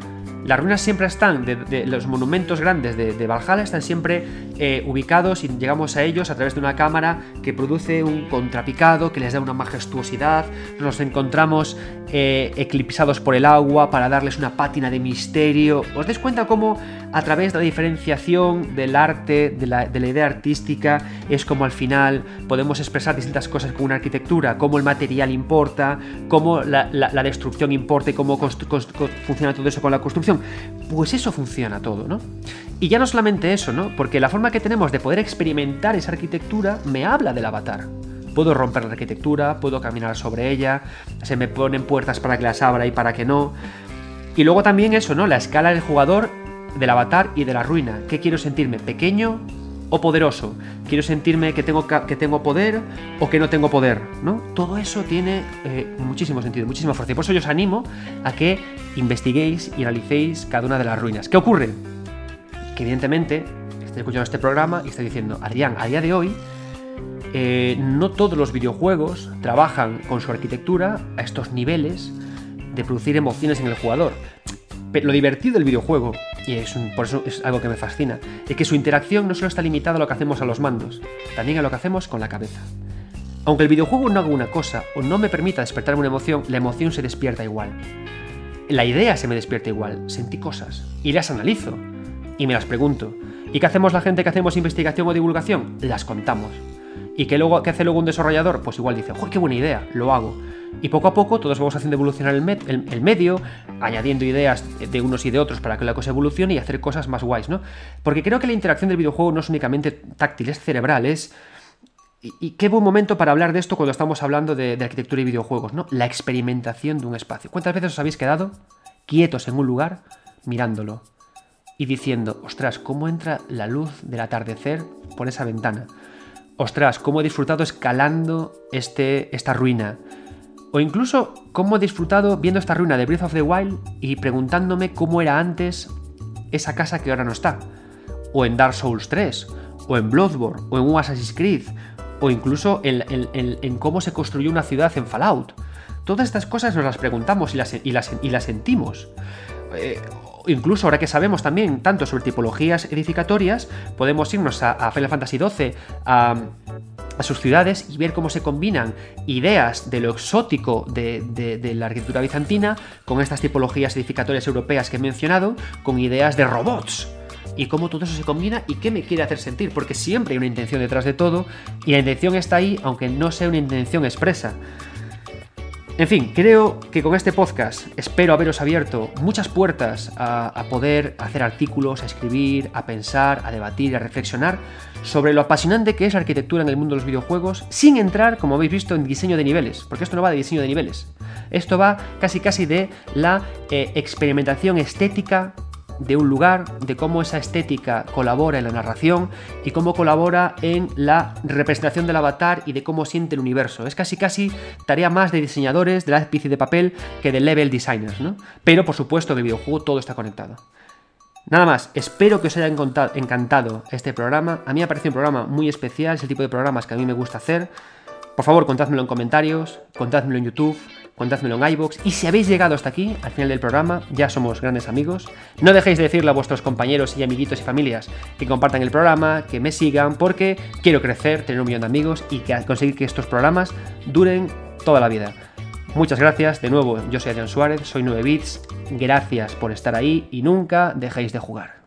Las ruinas siempre están, los monumentos grandes de, Valhalla están siempre eh, ubicados y llegamos a ellos a través de una cámara que produce un contrapicado que les da una majestuosidad. Nos encontramos eh, eclipsados por el agua para darles una pátina de misterio. ¿Os dais cuenta cómo a través de la diferenciación del arte, de la, idea artística, es como al final podemos expresar distintas cosas con una arquitectura, cómo el material importa, cómo la, destrucción importa y cómo funciona todo eso con la construcción? Pues eso funciona todo, ¿no? Y ya no solamente eso, ¿no? Porque la forma que tenemos de poder experimentar esa arquitectura me habla del avatar. Puedo romper la arquitectura, puedo caminar sobre ella, se me ponen puertas para que las abra y para que no. Y luego también eso, ¿no? La escala del jugador, del avatar y de la ruina. ¿Qué quiero sentirme? ¿Pequeño o poderoso? ¿Quiero sentirme que tengo, que tengo poder o que no tengo poder? ¿no? Todo eso tiene eh, muchísimo sentido, muchísima fuerza. Y por eso yo os animo a que investiguéis y analicéis cada una de las ruinas. ¿Qué ocurre? Que evidentemente estoy escuchando este programa y estoy diciendo, Adrián, a día de hoy eh, no todos los videojuegos trabajan con su arquitectura a estos niveles de producir emociones en el jugador. Pero lo divertido del videojuego y es por eso es algo que me fascina, es que su interacción no solo está limitada a lo que hacemos a los mandos, también a lo que hacemos con la cabeza. Aunque el videojuego no haga una cosa o no me permita despertar una emoción, la emoción se despierta igual. La idea se me despierta igual, sentí cosas y las analizo y me las pregunto. ¿Y qué hacemos la gente que hacemos investigación o divulgación? Las contamos. ¿Y qué, luego, qué hace luego un desarrollador? Pues igual dice, ¡Joder, qué buena idea! Lo hago. Y poco a poco todos vamos haciendo evolucionar el, el, medio, añadiendo ideas de unos y de otros para que la cosa evolucione y hacer cosas más guays, ¿no? Porque creo que la interacción del videojuego no es únicamente táctil, es cerebral, es... Y, qué buen momento para hablar de esto cuando estamos hablando de, de, arquitectura y videojuegos, ¿no? La experimentación de un espacio. ¿Cuántas veces os habéis quedado quietos en un lugar mirándolo y diciendo, ostras, cómo entra la luz del atardecer por esa ventana? Ostras, cómo he disfrutado escalando este, esta ruina o incluso cómo he disfrutado viendo esta ruina de Breath of the Wild y preguntándome cómo era antes esa casa que ahora no está. O en Dark Souls 3, o en Bloodborne, o en un Assassin's Creed, o incluso en, cómo se construyó una ciudad en Fallout. Todas estas cosas nos las preguntamos y las, y las, sentimos. Eh, incluso ahora que sabemos también tanto sobre tipologías edificatorias, podemos irnos a, Final Fantasy XII, a a sus ciudades y ver cómo se combinan ideas de lo exótico de, la arquitectura bizantina con estas tipologías edificatorias europeas que he mencionado, con ideas de robots y cómo todo eso se combina y qué me quiere hacer sentir, porque siempre hay una intención detrás de todo y la intención está ahí aunque no sea una intención expresa. En fin, creo que con este podcast espero haberos abierto muchas puertas a, poder hacer artículos, a escribir, a pensar, a debatir, a reflexionar sobre lo apasionante que es la arquitectura en el mundo de los videojuegos, sin entrar, como habéis visto, en diseño de niveles, porque esto no va de diseño de niveles. Esto va casi casi de la eh, experimentación estética de un lugar, de cómo esa estética colabora en la narración y cómo colabora en la representación del avatar y de cómo siente el universo. Es casi casi tarea más de diseñadores de lápiz y de papel que de level designers, ¿no? Pero por supuesto en el videojuego todo está conectado. Nada más, espero que os haya encantado este programa. A mí me ha parecido un programa muy especial, es el tipo de programas que a mí me gusta hacer. Por favor, contádmelo en comentarios, contádmelo en YouTube, contádmelo en iBox. Y si habéis llegado hasta aquí, al final del programa, ya somos grandes amigos. No dejéis de decirle a vuestros compañeros y amiguitos y familias que compartan el programa, que me sigan, porque quiero crecer, tener un millón de amigos y que conseguir que estos programas duren toda la vida. Muchas gracias, de nuevo, yo soy Adrián Suárez, soy 9bits, gracias por estar ahí y nunca dejéis de jugar.